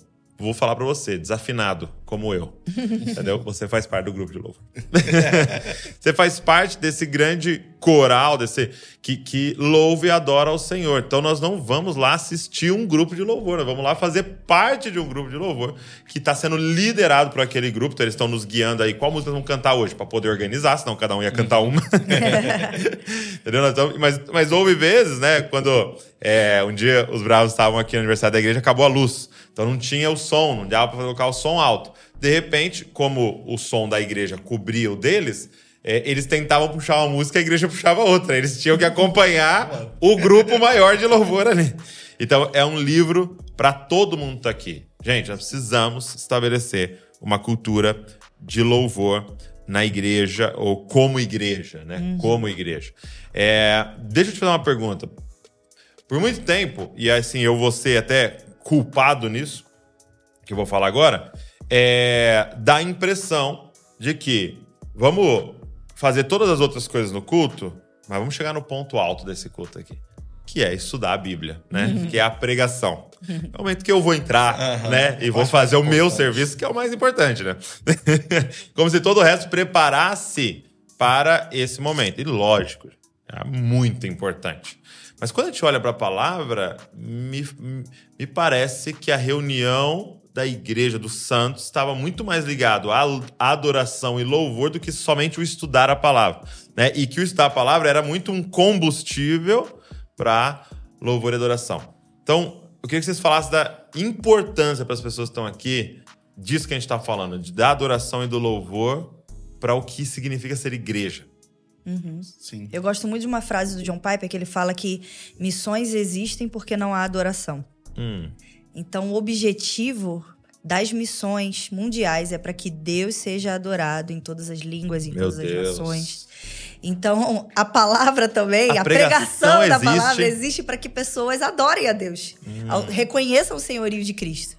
vou falar para você, desafinado, como eu. Entendeu? Você faz parte do grupo de louvor. você faz parte desse grande coral, desse que, que louva e adora ao Senhor. Então nós não vamos lá assistir um grupo de louvor, nós vamos lá fazer parte de um grupo de louvor que está sendo liderado por aquele grupo. Então eles estão nos guiando aí qual música vão cantar hoje, para poder organizar, senão cada um ia cantar uma. Entendeu? Mas, mas houve vezes, né, quando é, um dia os bravos estavam aqui no aniversário da igreja, acabou a luz. Então não tinha o som, não dava para colocar o som alto. De repente, como o som da igreja cobria o deles, é, eles tentavam puxar uma música, a igreja puxava outra. Eles tinham que acompanhar o grupo maior de louvor ali. Então é um livro para todo mundo tá aqui. Gente, nós precisamos estabelecer uma cultura de louvor na igreja ou como igreja, né? Uhum. Como igreja. É, deixa eu te fazer uma pergunta. Por muito tempo, e assim eu vou ser até culpado nisso, que eu vou falar agora, é, dá a impressão de que vamos fazer todas as outras coisas no culto, mas vamos chegar no ponto alto desse culto aqui, que é estudar a Bíblia, né? Uhum. Que é a pregação. É o momento que eu vou entrar, uhum. né? E vou fazer o meu serviço, que é o mais importante, né? Como se todo o resto preparasse para esse momento. E lógico, é muito importante. Mas quando a gente olha para a palavra, me, me parece que a reunião da igreja dos santos estava muito mais ligado à adoração e louvor do que somente o estudar a palavra. Né? E que o estudar a palavra era muito um combustível para louvor e adoração. Então, eu queria que vocês falassem da importância para as pessoas que estão aqui disso que a gente está falando, de, da adoração e do louvor para o que significa ser igreja. Uhum. Sim. Eu gosto muito de uma frase do John Piper que ele fala que missões existem porque não há adoração. Hum. Então, o objetivo das missões mundiais é para que Deus seja adorado em todas as línguas, em Meu todas Deus. as nações. Então, a palavra também, a, a pregação, pregação da palavra existe para que pessoas adorem a Deus, hum. reconheçam o senhorio de Cristo.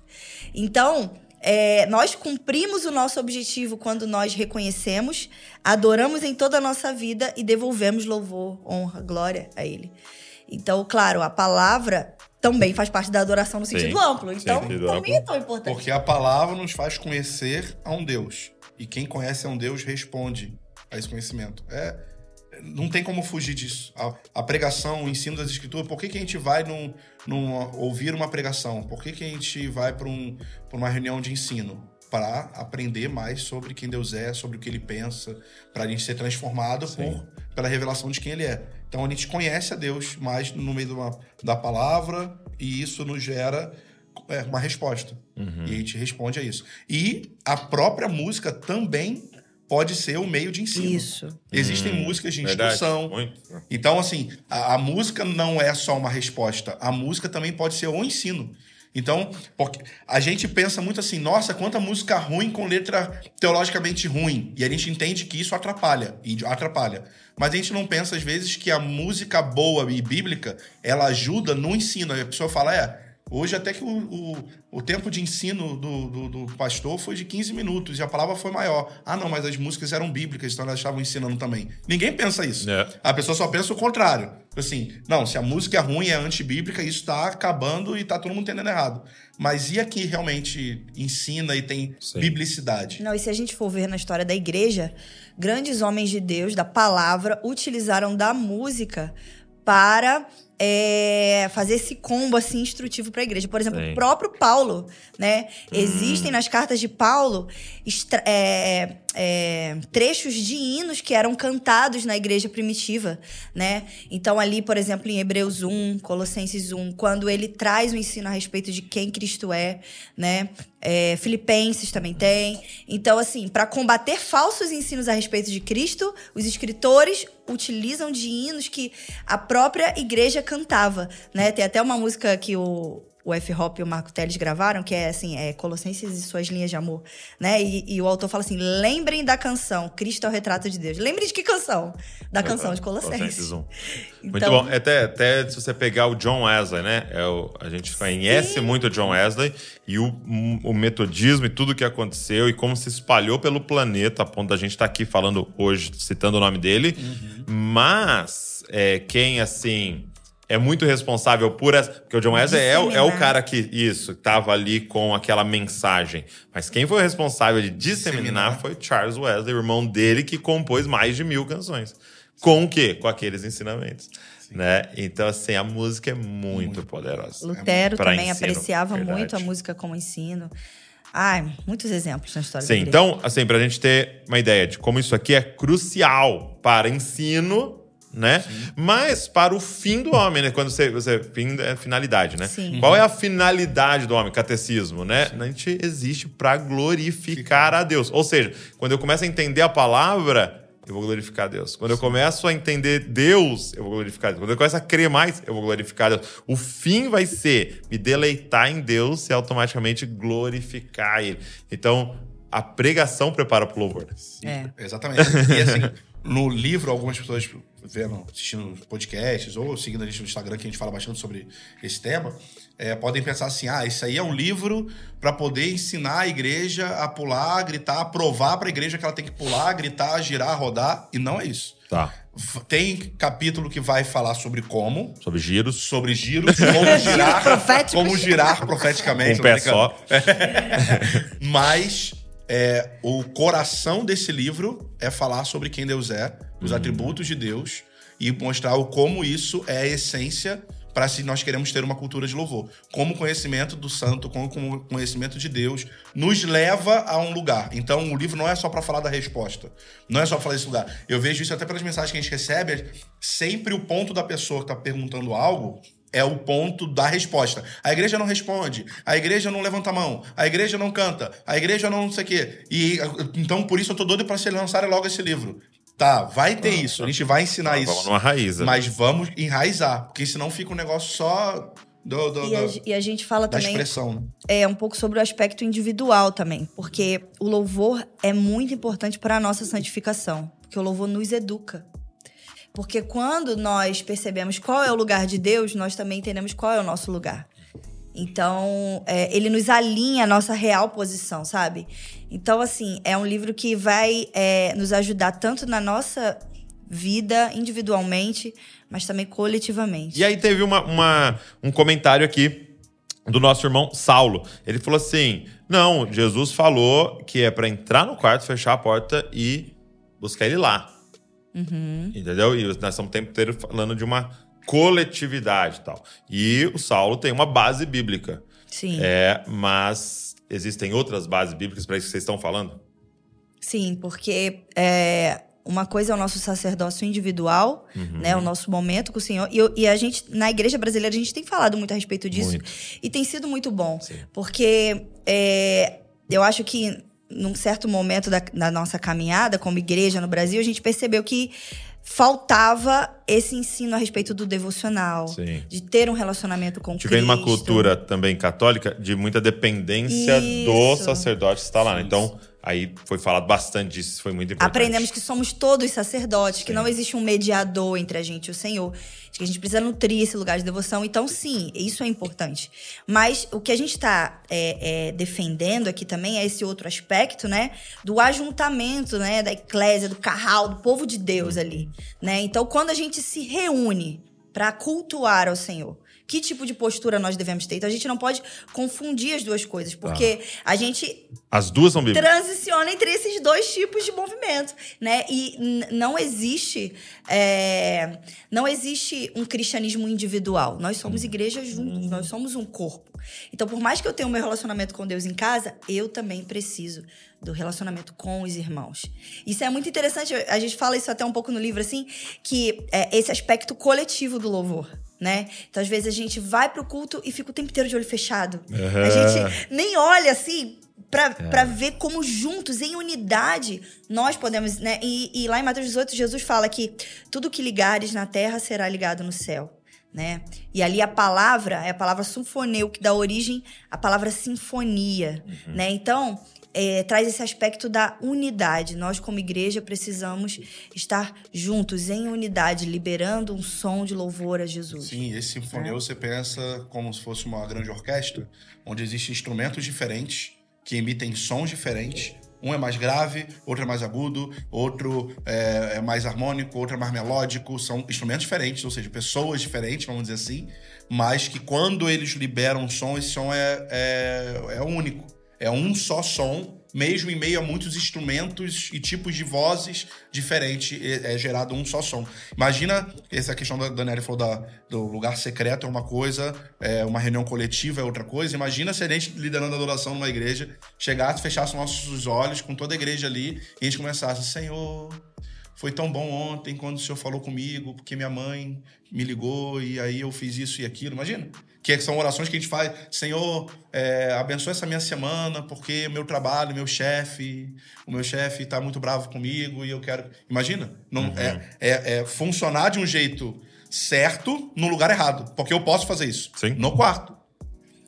Então, é, nós cumprimos o nosso objetivo quando nós reconhecemos, adoramos em toda a nossa vida e devolvemos louvor, honra, glória a Ele. Então, claro, a palavra também faz parte da adoração no sentido Sim, amplo. Então, também é tão importante. Porque a palavra nos faz conhecer a um Deus. E quem conhece a um Deus responde a esse conhecimento. É, não tem como fugir disso. A, a pregação, o ensino das escrituras, por que, que a gente vai num, num, ouvir uma pregação? Por que, que a gente vai para um, uma reunião de ensino? Para aprender mais sobre quem Deus é, sobre o que ele pensa, para a gente ser transformado por, pela revelação de quem ele é. Então a gente conhece a Deus mais no meio uma, da palavra e isso nos gera é, uma resposta. Uhum. E a gente responde a isso. E a própria música também pode ser o um meio de ensino. Isso. Existem hum, músicas de instrução. Então, assim, a, a, música não é só uma resposta. A música também pode ser o ensino. Então, porque a gente pensa muito assim, nossa, quanta música ruim com letra teologicamente ruim. E a gente entende que isso atrapalha, e atrapalha. Mas a gente não pensa, às vezes, que a música boa e bíblica, ela ajuda no ensino. a pessoa fala, é, Hoje, até que o, o, o tempo de ensino do, do, do, pastor foi de 15 minutos e a palavra foi maior. Ah, não, mas as músicas eram bíblicas, então elas estavam ensinando também. Ninguém pensa isso. É. A pessoa só pensa o contrário. Assim, não, se a música é ruim, é antibíblica, isso está acabando e está todo mundo entendendo errado. Mas e aqui realmente ensina e tem Sim. biblicidade? Não, e se a gente for ver na história da igreja, grandes homens de Deus, da palavra, utilizaram da música para é, fazer esse combo assim instrutivo para a igreja. Por exemplo, Sim. o próprio Paulo, né? Hum. Existem nas cartas de Paulo extra- é, é, trechos de hinos que eram cantados na igreja primitiva, né? Então ali, por exemplo, em Hebreus 1, Colossenses 1, quando ele traz o ensino a respeito de quem Cristo é, né? É, Filipenses também tem. Então, assim, para combater falsos ensinos a respeito de Cristo, os escritores utilizam de hinos que a própria igreja cantava, né? Tem até uma música que o, o F. Hop e o Marco Teles gravaram, que é assim, é Colossenses e suas linhas de amor, né? E, e o autor fala assim: lembrem da canção, Cristo é o retrato de Deus. Lembrem de que canção? Da canção de Colossenses. um. Muito Então- bom. Até, até se você pegar o John Wesley, né? É o, a gente conhece muito o John Wesley e o, o metodismo e tudo que aconteceu e como se espalhou pelo planeta, a ponto da gente estar aqui falando hoje, citando o nome dele. Mas é, quem, assim, é muito responsável por essa. Porque o John Wesley é, o- é o cara que, isso, tava ali com aquela mensagem. Mas quem foi o responsável de disseminar, Disseminar. foi Charles Wesley, o irmão dele, que compôs mais de mil canções. Com o quê? Com aqueles ensinamentos. Né? Então, assim, a música é muito, poderosa. Lutero Pra também ensino, apreciava verdade. muito a música como ensino. Ai, muitos exemplos na história Sim, então, assim, pra gente ter uma ideia de como isso aqui é crucial para ensino, né? Mas para o fim do homem, né? Quando você, você fim é finalidade, né? Sim. Qual é a finalidade do homem? Catecismo, né? A gente existe para glorificar a Deus. Ou seja, quando eu começo a entender a palavra, eu vou glorificar a Deus. Quando eu começo a entender Deus, eu vou glorificar a Deus. Quando eu começo a crer mais, eu vou glorificar a Deus. O fim vai ser me deleitar em Deus e automaticamente glorificar Ele. Então, a pregação prepara para o louvor. É. Exatamente. E assim, no livro, algumas pessoas vendo, assistindo podcasts ou seguindo a gente no Instagram, que a gente fala bastante sobre esse tema, é, podem pensar assim: ah, isso aí é um livro para poder ensinar a igreja a pular, gritar, provar para a igreja que ela tem que pular, gritar, girar, rodar. E não é isso. Tá. Tem capítulo que vai falar sobre como, Sobre giros. sobre giros, como girar, como girar profeticamente. um pé só. Mas é, o coração desse livro é falar sobre quem Deus é, os atributos de Deus e mostrar o como isso é a essência para se nós queremos ter uma cultura de louvor. Como o conhecimento do santo, como o conhecimento de Deus nos leva a um lugar. Então o livro não é só para falar da resposta, não é só pra falar desse lugar. Eu vejo isso até pelas mensagens que a gente recebe, é sempre o ponto da pessoa que está perguntando algo é o ponto da resposta. A igreja não responde, a igreja não levanta a mão, a igreja não canta, a igreja não não sei o quê. E então por isso eu tô doido para se lançar logo esse livro. Tá, vai ter isso, a gente vai ensinar Vamos isso. numa raiz. né? Mas vamos enraizar, porque senão fica um negócio só do, do- E a, do- e a gente fala da também expressão. né? é um pouco sobre o aspecto individual também, porque o louvor é muito importante para a nossa santificação, porque o louvor nos educa. Porque quando nós percebemos qual é o lugar de Deus, nós também entendemos qual é o nosso lugar. Então, é, ele nos alinha a nossa real posição, sabe? Então, assim, é um livro que vai é, nos ajudar tanto na nossa vida individualmente, mas também coletivamente. E aí teve uma, uma- um comentário aqui do nosso irmão Saulo. Ele falou assim: não, Jesus falou que é para entrar no quarto, fechar a porta e buscar ele lá. Entendeu? E nós estamos o tempo inteiro falando de uma coletividade e tal. E o Saulo tem uma base bíblica. Sim. É, mas existem outras bases bíblicas para isso que vocês estão falando? Sim, porque é, uma coisa é o nosso sacerdócio individual, Uhum. né? O nosso momento com o Senhor. E, eu- e a gente, na igreja brasileira, a gente tem falado muito a respeito disso. Muito. E tem sido muito bom. Sim. Porque é, eu acho que num certo momento da, da nossa caminhada como igreja no Brasil, a gente percebeu que faltava esse ensino a respeito do devocional. Sim. De ter um relacionamento com gente Cristo. vem numa cultura também católica de muita dependência do Isso. sacerdote que está lá. né? Então, aí foi falado bastante disso, isso foi muito importante. Aprendemos que somos todos sacerdotes, que Sim. não existe um mediador entre a gente e o Senhor. Que a gente precisa nutrir esse lugar de devoção. Então, sim, isso é importante. Mas o que a gente está defendendo aqui também é esse outro aspecto, né? Do ajuntamento, né? Da eclésia, do carral, do povo de Deus ali. Né? Então, quando a gente se reúne para cultuar ao Senhor, Que tipo de postura nós devemos ter? Então a gente não pode confundir as duas coisas, porque a gente As duas são bíblicas. transiciona entre esses dois tipos de movimento, né? E não existe é, não existe um cristianismo individual. Nós somos igreja juntos, nós somos um corpo. Então, por mais que eu tenha o meu relacionamento com Deus em casa, eu também preciso do relacionamento com os irmãos. Isso é muito interessante. A gente fala isso até um pouco no livro, assim, que é esse aspecto coletivo do louvor. Né? Então, às vezes, a gente vai pro culto e fica o tempo inteiro de olho fechado. A Aham. gente nem olha assim pra, pra ver como juntos, em unidade, nós podemos, né? E, e lá em Mateus 18, Jesus fala que tudo que ligares na terra será ligado no céu. Né? E ali a palavra é a palavra sinfoneu, que dá origem à palavra sinfonia. Né? Então, é, traz esse aspecto da unidade. Nós, como igreja, precisamos estar juntos, em unidade, liberando um som de louvor a Jesus. Sim, esse sinfonia você pensa como se fosse uma grande orquestra, onde existem instrumentos diferentes que emitem sons diferentes. Um é mais grave, outro é mais agudo, outro é, é mais harmônico, outro é mais melódico. São instrumentos diferentes, ou seja, pessoas diferentes, vamos dizer assim, mas que quando eles liberam um som, esse som é, é, é único. É um só som, mesmo em meio a muitos instrumentos e tipos de vozes diferentes, é, é gerado um só som. Imagina, essa questão da Daniela falou da, do lugar secreto é uma coisa, é, uma reunião coletiva é outra coisa. Imagina se a gente, liderando a adoração numa igreja, chegasse, fechasse nossos olhos com toda a igreja ali e a gente começasse, Senhor, foi tão bom ontem quando o senhor falou comigo, porque minha mãe me ligou e aí eu fiz isso e aquilo. Imagina. Que são orações que a gente faz. Senhor, é, abençoa essa minha semana, porque o meu trabalho, meu chefe, o meu chefe está muito bravo comigo e eu quero. Imagina. Não, é, é, é funcionar de um jeito certo no lugar errado. Porque eu posso fazer isso. Sim. No quarto.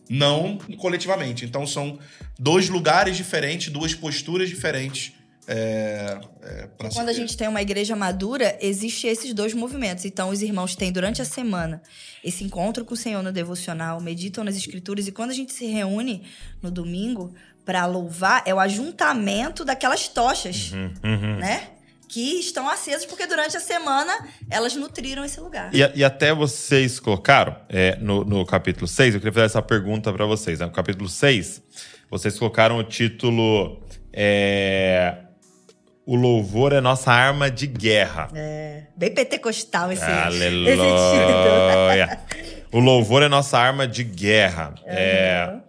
Não coletivamente. Então são dois lugares diferentes, duas posturas diferentes. É, é, Quando a gente tem uma igreja madura, existe esses dois movimentos. Então, os irmãos têm durante a semana esse encontro com o Senhor no devocional, meditam nas escrituras e quando a gente se reúne no domingo para louvar, é o ajuntamento daquelas tochas, Uhum. né? Que estão acesas porque durante a semana elas nutriram esse lugar. E, e até vocês colocaram é, no, no capítulo 6, eu queria fazer essa pergunta para vocês. né? No capítulo 6, vocês colocaram o título é, O louvor é nossa arma de guerra. É, bem pentecostal esse, esse Aleluia! o louvor é nossa arma de guerra. É,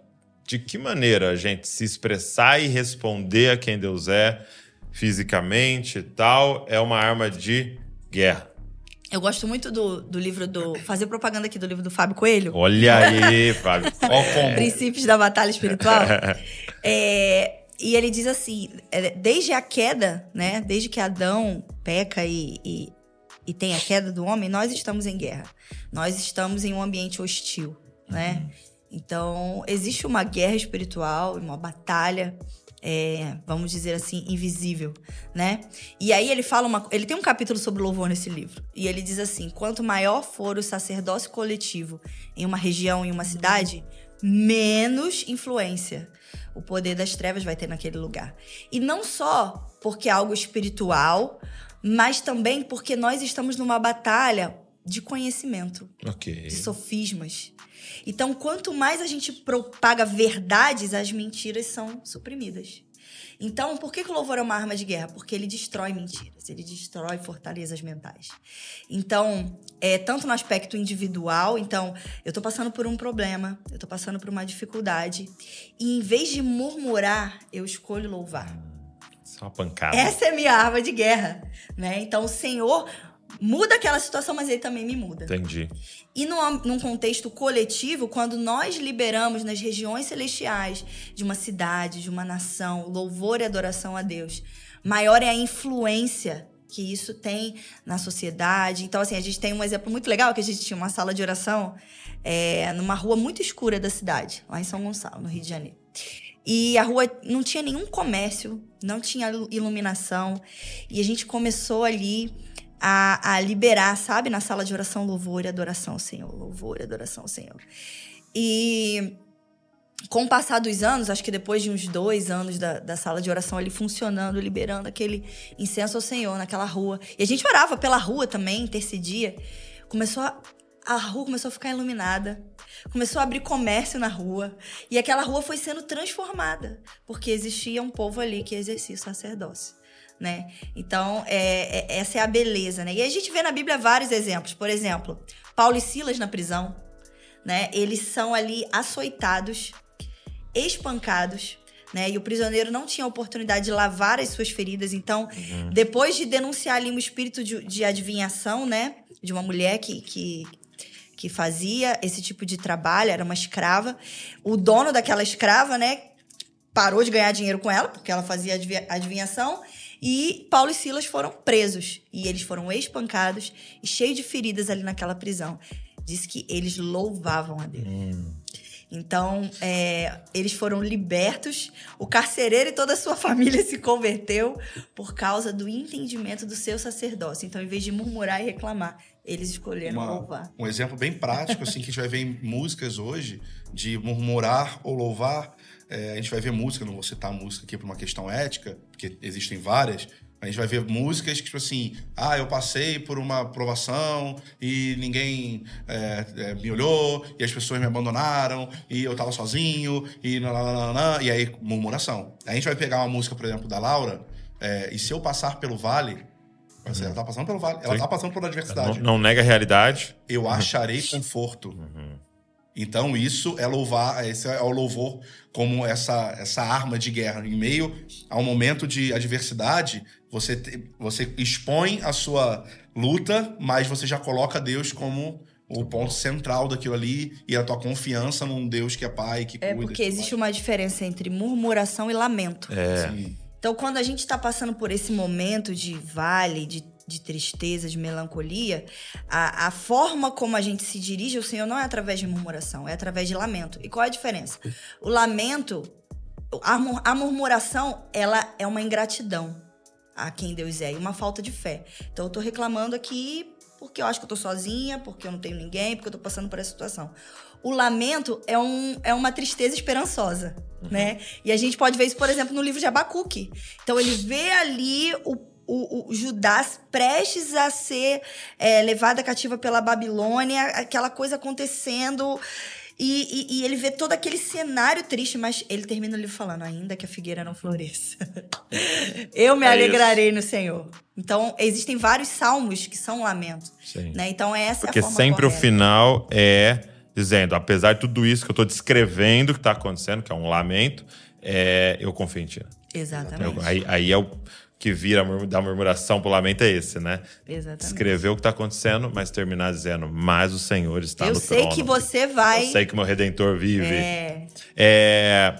de que maneira a gente se expressar e responder a quem Deus é, fisicamente e tal, é uma arma de guerra. Eu gosto muito do, do livro do. Fazer propaganda aqui do livro do Fábio Coelho. Olha aí, Fábio. Princípios da Batalha Espiritual. É, e ele diz assim: é, desde a queda, né? Desde que Adão peca e, e, e tem a queda do homem, nós estamos em guerra. Nós estamos em um ambiente hostil, né? Então, existe uma guerra espiritual, uma batalha. é, vamos dizer assim, invisível, né? E aí ele fala uma, ele tem um capítulo sobre louvor nesse livro e ele diz assim: quanto maior for o sacerdócio coletivo em uma região, em uma cidade, menos influência o poder das trevas vai ter naquele lugar. E não só porque é algo espiritual, mas também porque nós estamos numa batalha de conhecimento, Ok. de sofismas. Então, quanto mais a gente propaga verdades, as mentiras são suprimidas. Então, por que, que o louvor é uma arma de guerra? Porque ele destrói mentiras, ele destrói fortalezas mentais. Então, é tanto no aspecto individual, então, eu tô passando por um problema, eu tô passando por uma dificuldade, e em vez de murmurar, eu escolho louvar. Só uma pancada. Essa é a minha arma de guerra, né? Então, o Senhor muda aquela situação, mas ele também me muda. Entendi. E num, num contexto coletivo, quando nós liberamos nas regiões celestiais de uma cidade, de uma nação, louvor e adoração a Deus, maior é a influência que isso tem na sociedade. Então, assim, a gente tem um exemplo muito legal, que a gente tinha uma sala de oração é, numa rua muito escura da cidade, lá em São Gonçalo, no Rio de Janeiro. E a rua não tinha nenhum comércio, não tinha iluminação. E a gente começou ali a, a liberar, sabe, na sala de oração, louvor e adoração ao Senhor, louvor e adoração ao Senhor. E com o passar dos anos, acho que depois de uns dois anos da, da sala de oração ali funcionando, liberando aquele incenso ao Senhor naquela rua. E a gente orava pela rua também, intercedia. Começou a, a rua começou a ficar iluminada. Começou a abrir comércio na rua. E aquela rua foi sendo transformada. Porque existia um povo ali que exercia o sacerdócio. Né? Então, é, é, essa é a beleza. Né? E a gente vê na Bíblia vários exemplos. Por exemplo, Paulo e Silas na prisão. Né? Eles são ali açoitados, espancados, né? E o prisioneiro não tinha oportunidade de lavar as suas feridas. Então, uhum. depois de denunciar ali um espírito de, de adivinhação, né? De uma mulher que, que, que fazia esse tipo de trabalho, era uma escrava. O dono daquela escrava, né? Parou de ganhar dinheiro com ela, porque ela fazia adivinhação. E Paulo e Silas foram presos. E eles foram espancados e cheios de feridas ali naquela prisão. Diz que eles louvavam a Deus. Hum. Então, é, eles foram libertos, o carcereiro e toda a sua família se converteu por causa do entendimento do seu sacerdócio. Então, em vez de murmurar e reclamar, eles escolheram Uma, louvar. Um exemplo bem prático, assim, que a gente vai ver em músicas hoje, de murmurar ou louvar. É, a gente vai ver música, não vou citar música aqui por uma questão ética, porque existem várias, a gente vai ver músicas que, tipo assim, ah, eu passei por uma provação e ninguém é, é, me olhou, e as pessoas me abandonaram, e eu tava sozinho, e lá, e aí, murmuração. A gente vai pegar uma música, por exemplo, da Laura, é, e se eu passar pelo vale, uhum. ela tá passando pelo vale, ela Sim. tá passando pela adversidade. Não, não, nega a realidade. Eu acharei conforto. Uhum. Então, isso é louvar, esse é o louvor como essa, essa arma de guerra. Em meio a um momento de adversidade, você, te, você expõe a sua luta, mas você já coloca Deus como o ponto central daquilo ali e a tua confiança num Deus que é pai, que é cuida. É porque existe uma diferença entre murmuração e lamento. É. Sim. Então, quando a gente está passando por esse momento de vale, de de tristeza, de melancolia, a, a forma como a gente se dirige ao Senhor não é através de murmuração, é através de lamento. E qual é a diferença? O lamento, a, a murmuração, ela é uma ingratidão a quem Deus é e uma falta de fé. Então eu tô reclamando aqui porque eu acho que eu tô sozinha, porque eu não tenho ninguém, porque eu tô passando por essa situação. O lamento é, um, é uma tristeza esperançosa, uhum. né? E a gente pode ver isso, por exemplo, no livro de Abacuque. Então ele vê ali o o, o Judas prestes a ser é, levada cativa pela Babilônia, aquela coisa acontecendo. E, e, e, ele vê todo aquele cenário triste, mas ele termina o livro falando: ainda que a figueira não floresça, eu me é alegrarei isso. no Senhor. Então, existem vários salmos que são lamentos. Né? Então, essa Porque é a forma sempre correta. o final é dizendo: apesar de tudo isso que eu estou descrevendo que está acontecendo, que é um lamento, é, eu confio em ti. Exatamente. Eu, aí, aí é o que vira da murmuração pro lamento é esse, né? Exatamente. Escrever o que está acontecendo, mas terminar dizendo, mas o Senhor está Eu no trono. Eu sei que você vai... Eu sei que o meu Redentor vive. É... é...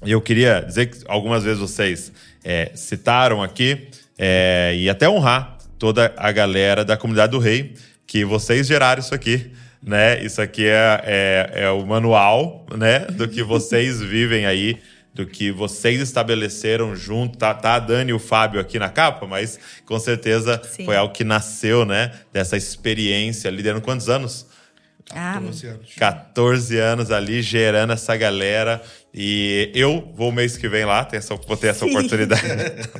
Eu queria dizer que algumas vezes vocês é, citaram aqui é, e até honrar toda a galera da comunidade do rei, que vocês geraram isso aqui, né? Isso aqui é, é, é o manual, né? Do que vocês vivem aí do que vocês estabeleceram junto. Tá, tá a Dani e o Fábio aqui na capa, mas com certeza Sim. foi algo que nasceu, né? Dessa experiência, liderando quantos anos? 14 anos. 14 anos ali, gerando essa galera. E eu vou mês que vem lá, ter essa, vou ter essa Sim. oportunidade.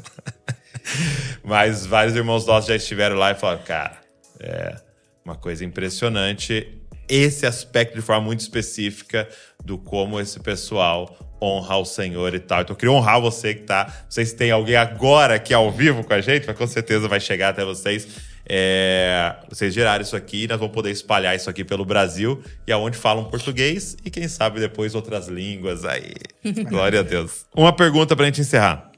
Mas vários irmãos nossos já estiveram lá e falaram, cara, é uma coisa impressionante esse aspecto de forma muito específica do como esse pessoal honrar o Senhor e tal. Então eu queria honrar você que tá. Não sei se tem alguém agora aqui ao vivo com a gente, mas com certeza vai chegar até vocês. É, vocês geraram isso aqui, nós vamos poder espalhar isso aqui pelo Brasil e aonde falam português e quem sabe depois outras línguas aí. Glória a Deus. Uma pergunta para a gente encerrar.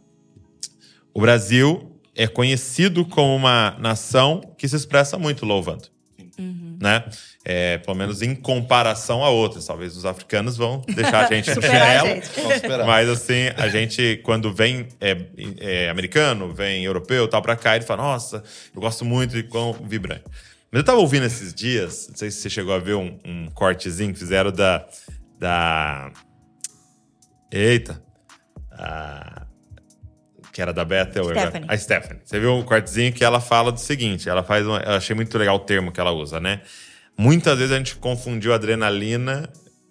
O Brasil é conhecido como uma nação que se expressa muito louvando. Uhum. Né? É, pelo menos em comparação a outras. Talvez os africanos vão deixar a gente no chinelo. Mas assim, a gente, quando vem é, é, americano, vem europeu, tal, pra cá, ele fala, nossa, eu gosto muito de quão vibrante. Mas eu tava ouvindo esses dias, não sei se você chegou a ver um, um cortezinho que fizeram da. da... Eita! A que era da Bethel. Stephanie. A Stephanie. Você viu um cortezinho que ela fala do seguinte: ela faz. Uma, eu achei muito legal o termo que ela usa, né? Muitas vezes a gente confundiu adrenalina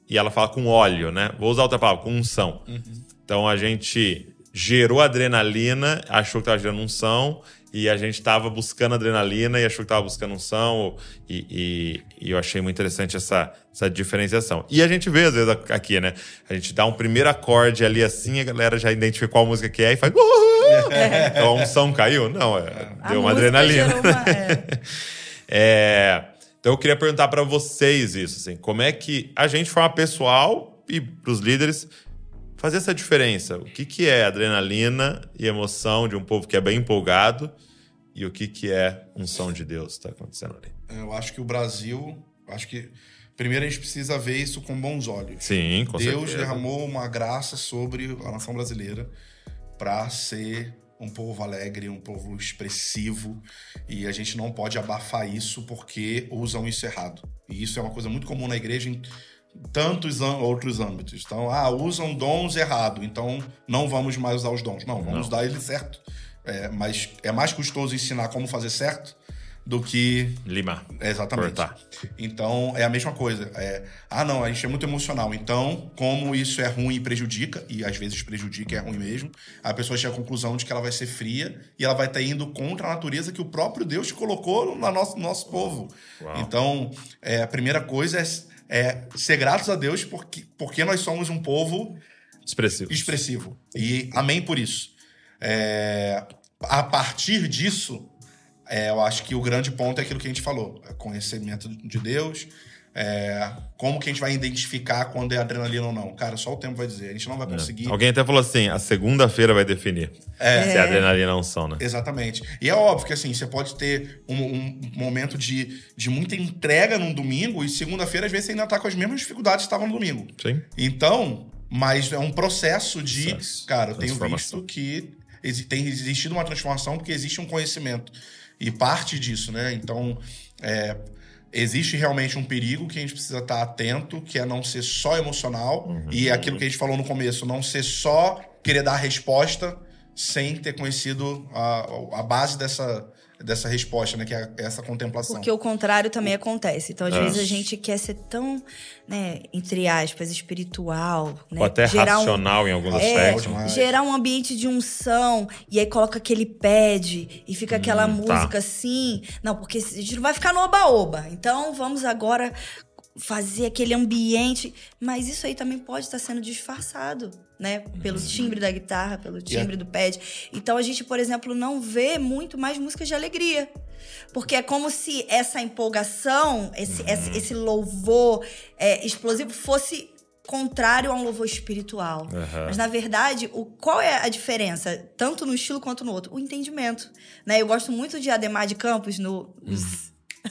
e ela fala com óleo, né? Vou usar outra palavra, com unção. Uhum. Então a gente gerou adrenalina, achou que estava gerando unção, e a gente tava buscando adrenalina e achou que tava buscando unção. E, e, e eu achei muito interessante essa, essa diferenciação. E a gente vê, às vezes, aqui, né? A gente dá um primeiro acorde ali assim, a galera já identifica qual música que é e faz. É. Então a unção caiu? Não, é, deu uma adrenalina. Uma, é. é, então eu queria perguntar para vocês isso, assim, como é que a gente, de forma pessoal e para os líderes, fazer essa diferença. O que, que é adrenalina e emoção de um povo que é bem empolgado e o que, que é unção de Deus está acontecendo ali? Eu acho que o Brasil, acho que primeiro a gente precisa ver isso com bons olhos. Sim, com Deus certeza. derramou uma graça sobre a nação brasileira para ser um povo alegre, um povo expressivo, e a gente não pode abafar isso porque usam isso errado. E isso é uma coisa muito comum na igreja em tantos outros âmbitos. Então, ah, usam dons errado, então não vamos mais usar os dons. Não, vamos não. usar eles certo. É, mas é mais custoso ensinar como fazer certo do que. Limar. Exatamente. Cortar. Então, é a mesma coisa. É, ah, não, a gente é muito emocional. Então, como isso é ruim e prejudica, e às vezes prejudica e é ruim mesmo, a pessoa chega à conclusão de que ela vai ser fria e ela vai estar indo contra a natureza que o próprio Deus colocou no nosso, no nosso povo. Uau. Então, é, a primeira coisa é, é ser gratos a Deus porque, porque nós somos um povo expressivo. expressivo. E amém por isso. É, a partir disso, é, eu acho que o grande ponto é aquilo que a gente falou: é conhecimento de Deus. É, como que a gente vai identificar quando é adrenalina ou não? Cara, só o tempo vai dizer. A gente não vai é. conseguir. É. Alguém até falou assim: a segunda-feira vai definir é. se é adrenalina ou não né? Exatamente. E é óbvio que assim, você pode ter um, um momento de, de muita entrega num domingo e segunda-feira, às vezes, você ainda tá com as mesmas dificuldades que estavam no domingo. Sim. Então, mas é um processo de. Cara, eu tenho visto que tem existido uma transformação porque existe um conhecimento. E parte disso, né? Então, é, existe realmente um perigo que a gente precisa estar atento, que é não ser só emocional. Uhum. E é aquilo que a gente falou no começo, não ser só querer dar resposta sem ter conhecido a, a base dessa, dessa resposta, né? Que é essa contemplação. Porque o contrário também acontece. Então, às é. vezes, a gente quer ser tão, né, entre aspas, espiritual, né? Ou até gerar racional um, em alguns é, aspectos. Gerar um ambiente de unção, e aí coloca aquele pad, e fica aquela hum, música tá. assim. Não, porque a gente não vai ficar no oba-oba. Então, vamos agora fazer aquele ambiente. Mas isso aí também pode estar sendo disfarçado, né? Pelo uhum. timbre da guitarra, pelo timbre yeah. do pad. Então a gente, por exemplo, não vê muito mais músicas de alegria. Porque é como se essa empolgação, esse, uhum. esse, esse, louvor é, explosivo fosse contrário a um louvor espiritual. Uhum. Mas, na verdade, o, qual é a diferença, tanto no estilo quanto no outro? O entendimento. Né? Eu gosto muito de Ademar de Campos, no, uhum.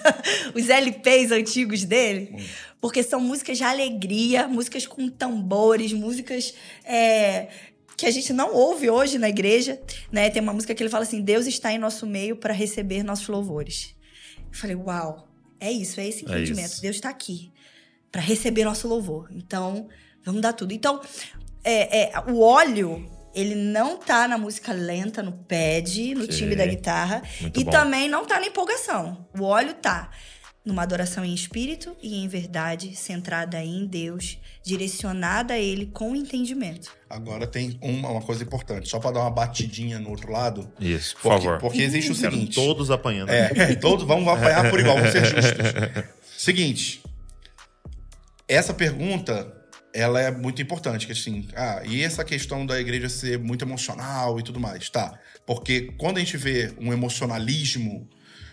os LPs antigos dele, hum. porque são músicas de alegria, músicas com tambores, músicas é, que a gente não ouve hoje na igreja, né? Tem uma música que ele fala assim: Deus está em nosso meio para receber nossos louvores. Eu falei, uau, é isso, é esse é entendimento. É isso. Deus está aqui para receber nosso louvor. Então, vamos dar tudo. Então, é, é, o óleo ele não tá na música lenta, no pad, no Sim. timbre da guitarra. Muito e bom. também não tá na empolgação. O óleo tá numa adoração em espírito e em verdade, centrada em Deus, direcionada a Ele com entendimento. Agora tem uma, uma coisa importante, só para dar uma batidinha no outro lado. Isso, por porque, favor. Porque existe o seguinte. Todos apanhando. É, todos vamos apanhar por igual, vamos ser justos. Seguinte, essa pergunta ela é muito importante, que assim, ah, e essa questão da igreja ser muito emocional e tudo mais, tá? Porque quando a gente vê um emocionalismo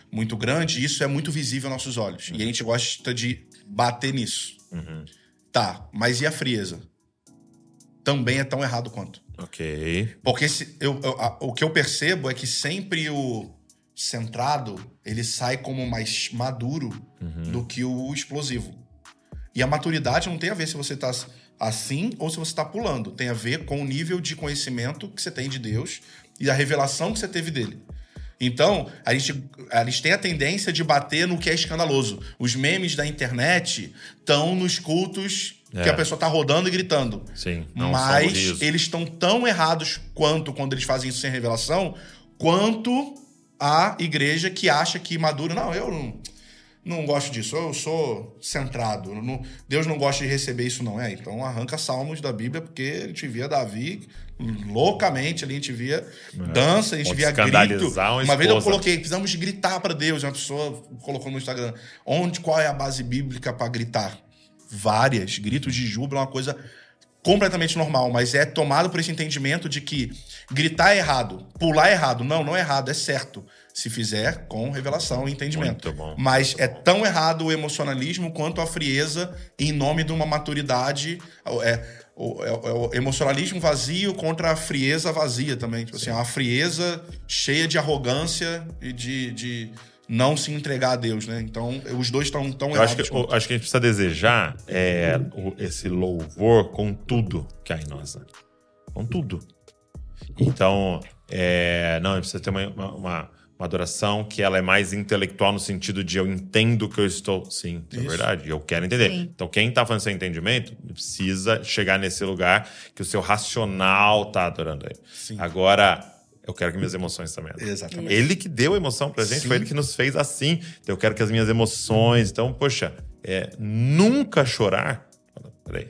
muito grande, isso é muito visível aos nossos olhos. Uhum. E a gente gosta de bater nisso. Uhum. Tá, mas e a frieza? Também é tão errado quanto. Ok. Porque se, eu, eu a, o que eu percebo é que sempre o centrado, ele sai como mais maduro uhum. do que o explosivo. E a maturidade não tem a ver se você está assim ou se você está pulando. Tem a ver com o nível de conhecimento que você tem de Deus e a revelação que você teve dele. Então, a gente, a gente tem a tendência de bater no que é escandaloso. Os memes da internet estão nos cultos é. que a pessoa está rodando e gritando. Sim. Mas eles estão tão errados quanto quando eles fazem isso sem revelação, quanto a igreja que acha que maduro. Não, eu não não gosto disso, eu sou centrado. não- Deus não gosta de receber isso, não é? Então arranca salmos da Bíblia, porque a gente via Davi loucamente ali, a gente via dança, a gente Pode via grito. uma Uma vez eu coloquei, precisamos gritar para Deus. Uma pessoa colocou no Instagram, onde, qual é a base bíblica para gritar? Várias. Gritos de júbilo é uma coisa completamente normal, mas é tomado por esse entendimento de que gritar é errado, pular é errado. Não, não é errado, é certo. Se fizer com revelação e entendimento. Muito bom. Mas é tão errado o emocionalismo quanto a frieza em nome de uma maturidade. É, o, é- é o emocionalismo vazio contra a frieza vazia também. Tipo assim, uma frieza cheia de arrogância e de, de não se entregar a Deus, né? Então, os dois estão tão Eu acho errados. que, eu acho que a gente precisa desejar é, o- esse louvor com tudo que há em nós. né? Com tudo. Então, é, não, a gente precisa ter uma, uma, uma- uma adoração que ela é mais intelectual no sentido de eu entendo que eu estou. Sim, é Isso. verdade. Eu quero entender. Sim. Então, quem está fazendo seu entendimento precisa chegar nesse lugar que o seu racional está adorando ele. Sim. Agora, eu quero que minhas emoções também adorem. Exatamente. Ele que deu a emoção pra gente, Sim. foi ele que nos fez assim. Então eu quero que as minhas emoções. Então, poxa, é, nunca chorar. Peraí,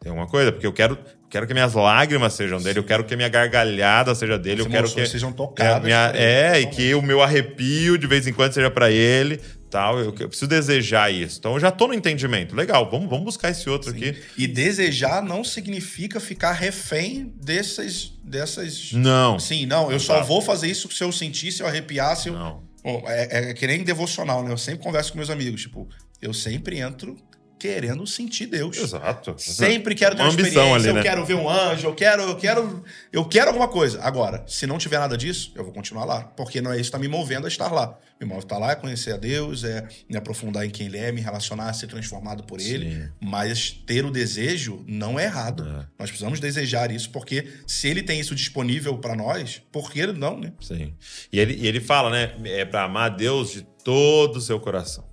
tem alguma coisa? Porque eu quero, quero que minhas lágrimas sejam dele, eu quero que minha gargalhada seja dele, As eu quero que. sejam é, tocadas minha- por ele, é, e que o meu arrepio de vez em quando seja pra ele. Tal, eu, eu preciso desejar isso. Então eu já tô no entendimento. Legal, vamos, vamos buscar esse outro aqui. E desejar não significa ficar refém dessas. dessas... Não. Sim, não, eu só vou fazer isso se eu sentir, se eu arrepiar, se eu. Não. Bom, é, é que nem devocional, né? Eu sempre converso com meus amigos. Tipo, eu sempre entro querendo sentir Deus. Exato. Sempre quero ter Uma uma, ambição experiência, ali, eu né? quero ver um anjo, eu quero, eu quero, eu quero alguma coisa. Agora, se não tiver nada disso, eu vou continuar lá, porque não é isso que está me movendo a estar lá. Me move estar lá é conhecer a Deus, é me aprofundar em quem Ele é, me relacionar, ser transformado por Ele. Sim. Mas ter o desejo não é errado. É. Nós precisamos desejar isso, porque se Ele tem isso disponível para nós, por que não, né? Sim. E ele, e ele fala, né? É pra amar a Deus de todo o seu coração.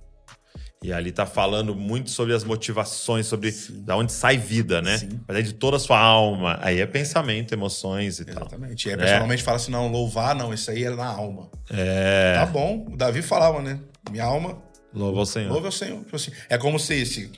E ali tá falando muito sobre as motivações, sobre da onde sai vida, né? Sim. Mas é de toda a sua alma. Aí é pensamento, emoções e tal. Exatamente. E aí, É. a pessoa normalmente fala assim: não, louvar, não, isso aí é na alma. É. Tá bom. O Davi falava, né? Minha alma Louva o Senhor. Louve ao Senhor. Tipo assim, é como se esse.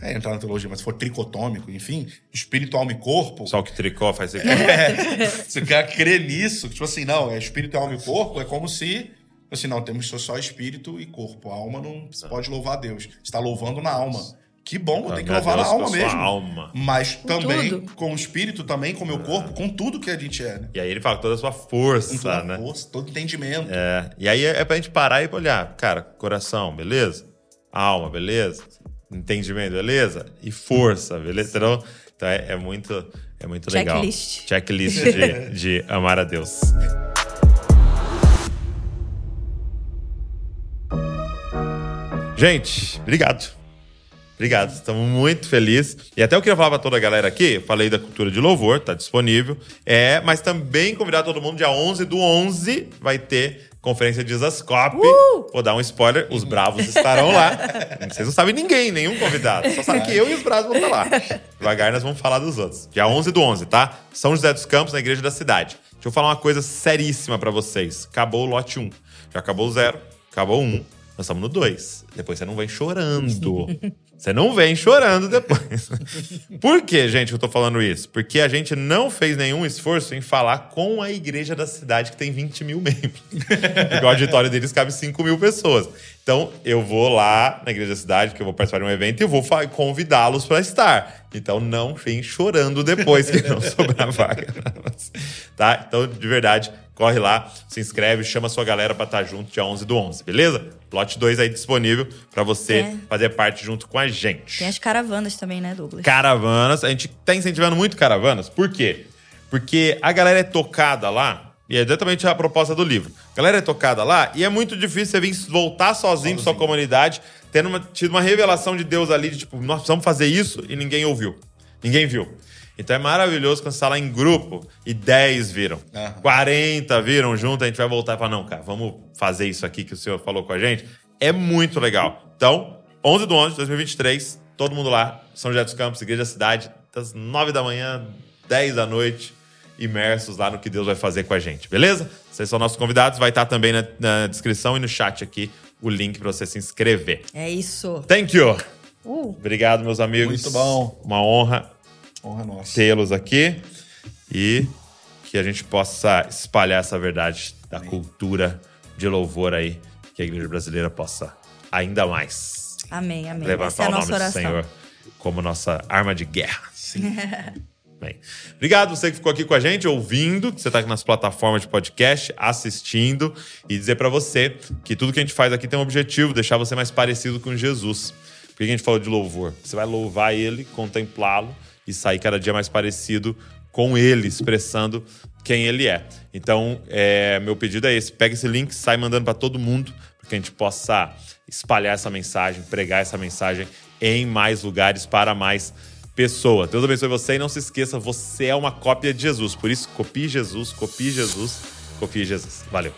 É, entrar na teologia, mas se for tricotômico, enfim, espírito, alma e corpo. Só que tricô faz isso. É, se o cara crer nisso, tipo assim, não, é espírito, alma e corpo, é como se. Assim, não, temos só espírito e corpo. A alma não se pode louvar a Deus. Você está louvando na alma. Que bom, tem que Meu louvar na Deus, alma com a sua mesmo. alma. Mas também tudo. com o espírito, também com o meu corpo, com tudo que a gente é, né? E aí ele fala toda a sua Com força, toda a né? força, todo entendimento. É. E aí é pra gente parar e olhar, cara, coração, beleza? Alma, beleza? Entendimento, beleza? E força, beleza? Então, então é, é muito, é muito legal. Checklist. Checklist de, de amar a Deus. Gente, obrigado. Obrigado, estamos muito felizes. E até eu queria falar para toda a galera aqui, falei da cultura de louvor, tá disponível. É, mas também convidar todo mundo, dia 11 do 11 vai ter conferência de Zascope. Vou dar um spoiler, os bravos estarão lá. Vocês não sabem ninguém, nenhum convidado. Só sabe que eu e os bravos vão estar lá. Devagar nós vamos falar dos outros. Dia 11 do 11, tá? São José dos Campos, na Igreja da Cidade. Deixa eu falar uma coisa seríssima para vocês. Acabou o lote 1. Já acabou o 0, acabou o 1. Nós estamos no 2. Depois você não vem chorando. Você não vem chorando depois. Por que, gente, eu tô falando isso? Porque a gente não fez nenhum esforço em falar com a igreja da cidade, que tem 20 mil membros. Porque o auditório deles cabe 5 mil pessoas. Então, eu vou lá na igreja da cidade, que eu vou participar de um evento, e vou convidá-los para estar. Então, não vem chorando depois que não sobrar vaga. Tá? Então, de verdade, corre lá, se inscreve, chama a sua galera para estar junto dia 11 do 11, beleza? Lote 2 aí disponível para você É. fazer parte junto com a gente. Tem as caravanas também, né, Douglas? Caravanas, a gente tá incentivando muito caravanas. Por quê? Porque a galera é tocada lá, e é exatamente a proposta do livro. A galera é tocada lá e é muito difícil você vir voltar sozinho pra sua comunidade, tendo uma- tido uma revelação de Deus ali, de tipo, nós precisamos fazer isso e ninguém ouviu. Ninguém viu. Então é maravilhoso quando você tá lá em grupo e 10 viram, Aham. 40 viram junto, a gente vai voltar e falar, não, cara, vamos fazer isso aqui que o senhor falou com a gente. É muito legal. Então, 11 do 11 de 2023, todo mundo lá, São José dos Campos, Igreja da Cidade, das 9 da manhã, 10 da noite, imersos lá no que Deus vai fazer com a gente, beleza? Vocês são nossos convidados, vai estar também na, na descrição e no chat aqui o link para você se inscrever. É isso. Thank you! Uh. Obrigado, meus amigos. Muito bom. Uma honra Honra nossa. tê-los aqui e que a gente possa espalhar essa verdade da cultura de louvor aí, que a igreja brasileira possa ainda mais Amém, amém. Essa é levantar a o nome nossa do oração. Senhor como nossa arma de guerra. Sim. Bem, obrigado você que ficou aqui com a gente, ouvindo, que você está aqui nas plataformas de podcast, assistindo, e dizer para você que tudo que a gente faz aqui tem um objetivo, deixar você mais parecido com Jesus. Por que a gente falou de louvor? Você vai louvar ele, contemplá-lo e sair cada dia mais parecido com ele, expressando quem ele é. Então, é, meu pedido é esse: pega esse link, sai mandando para todo mundo, para que a gente possa espalhar essa mensagem, pregar essa mensagem em mais lugares para mais pessoas. Deus abençoe você e não se esqueça, você é uma cópia de Jesus. Por isso, copie Jesus, copie Jesus, copie Jesus. Valeu.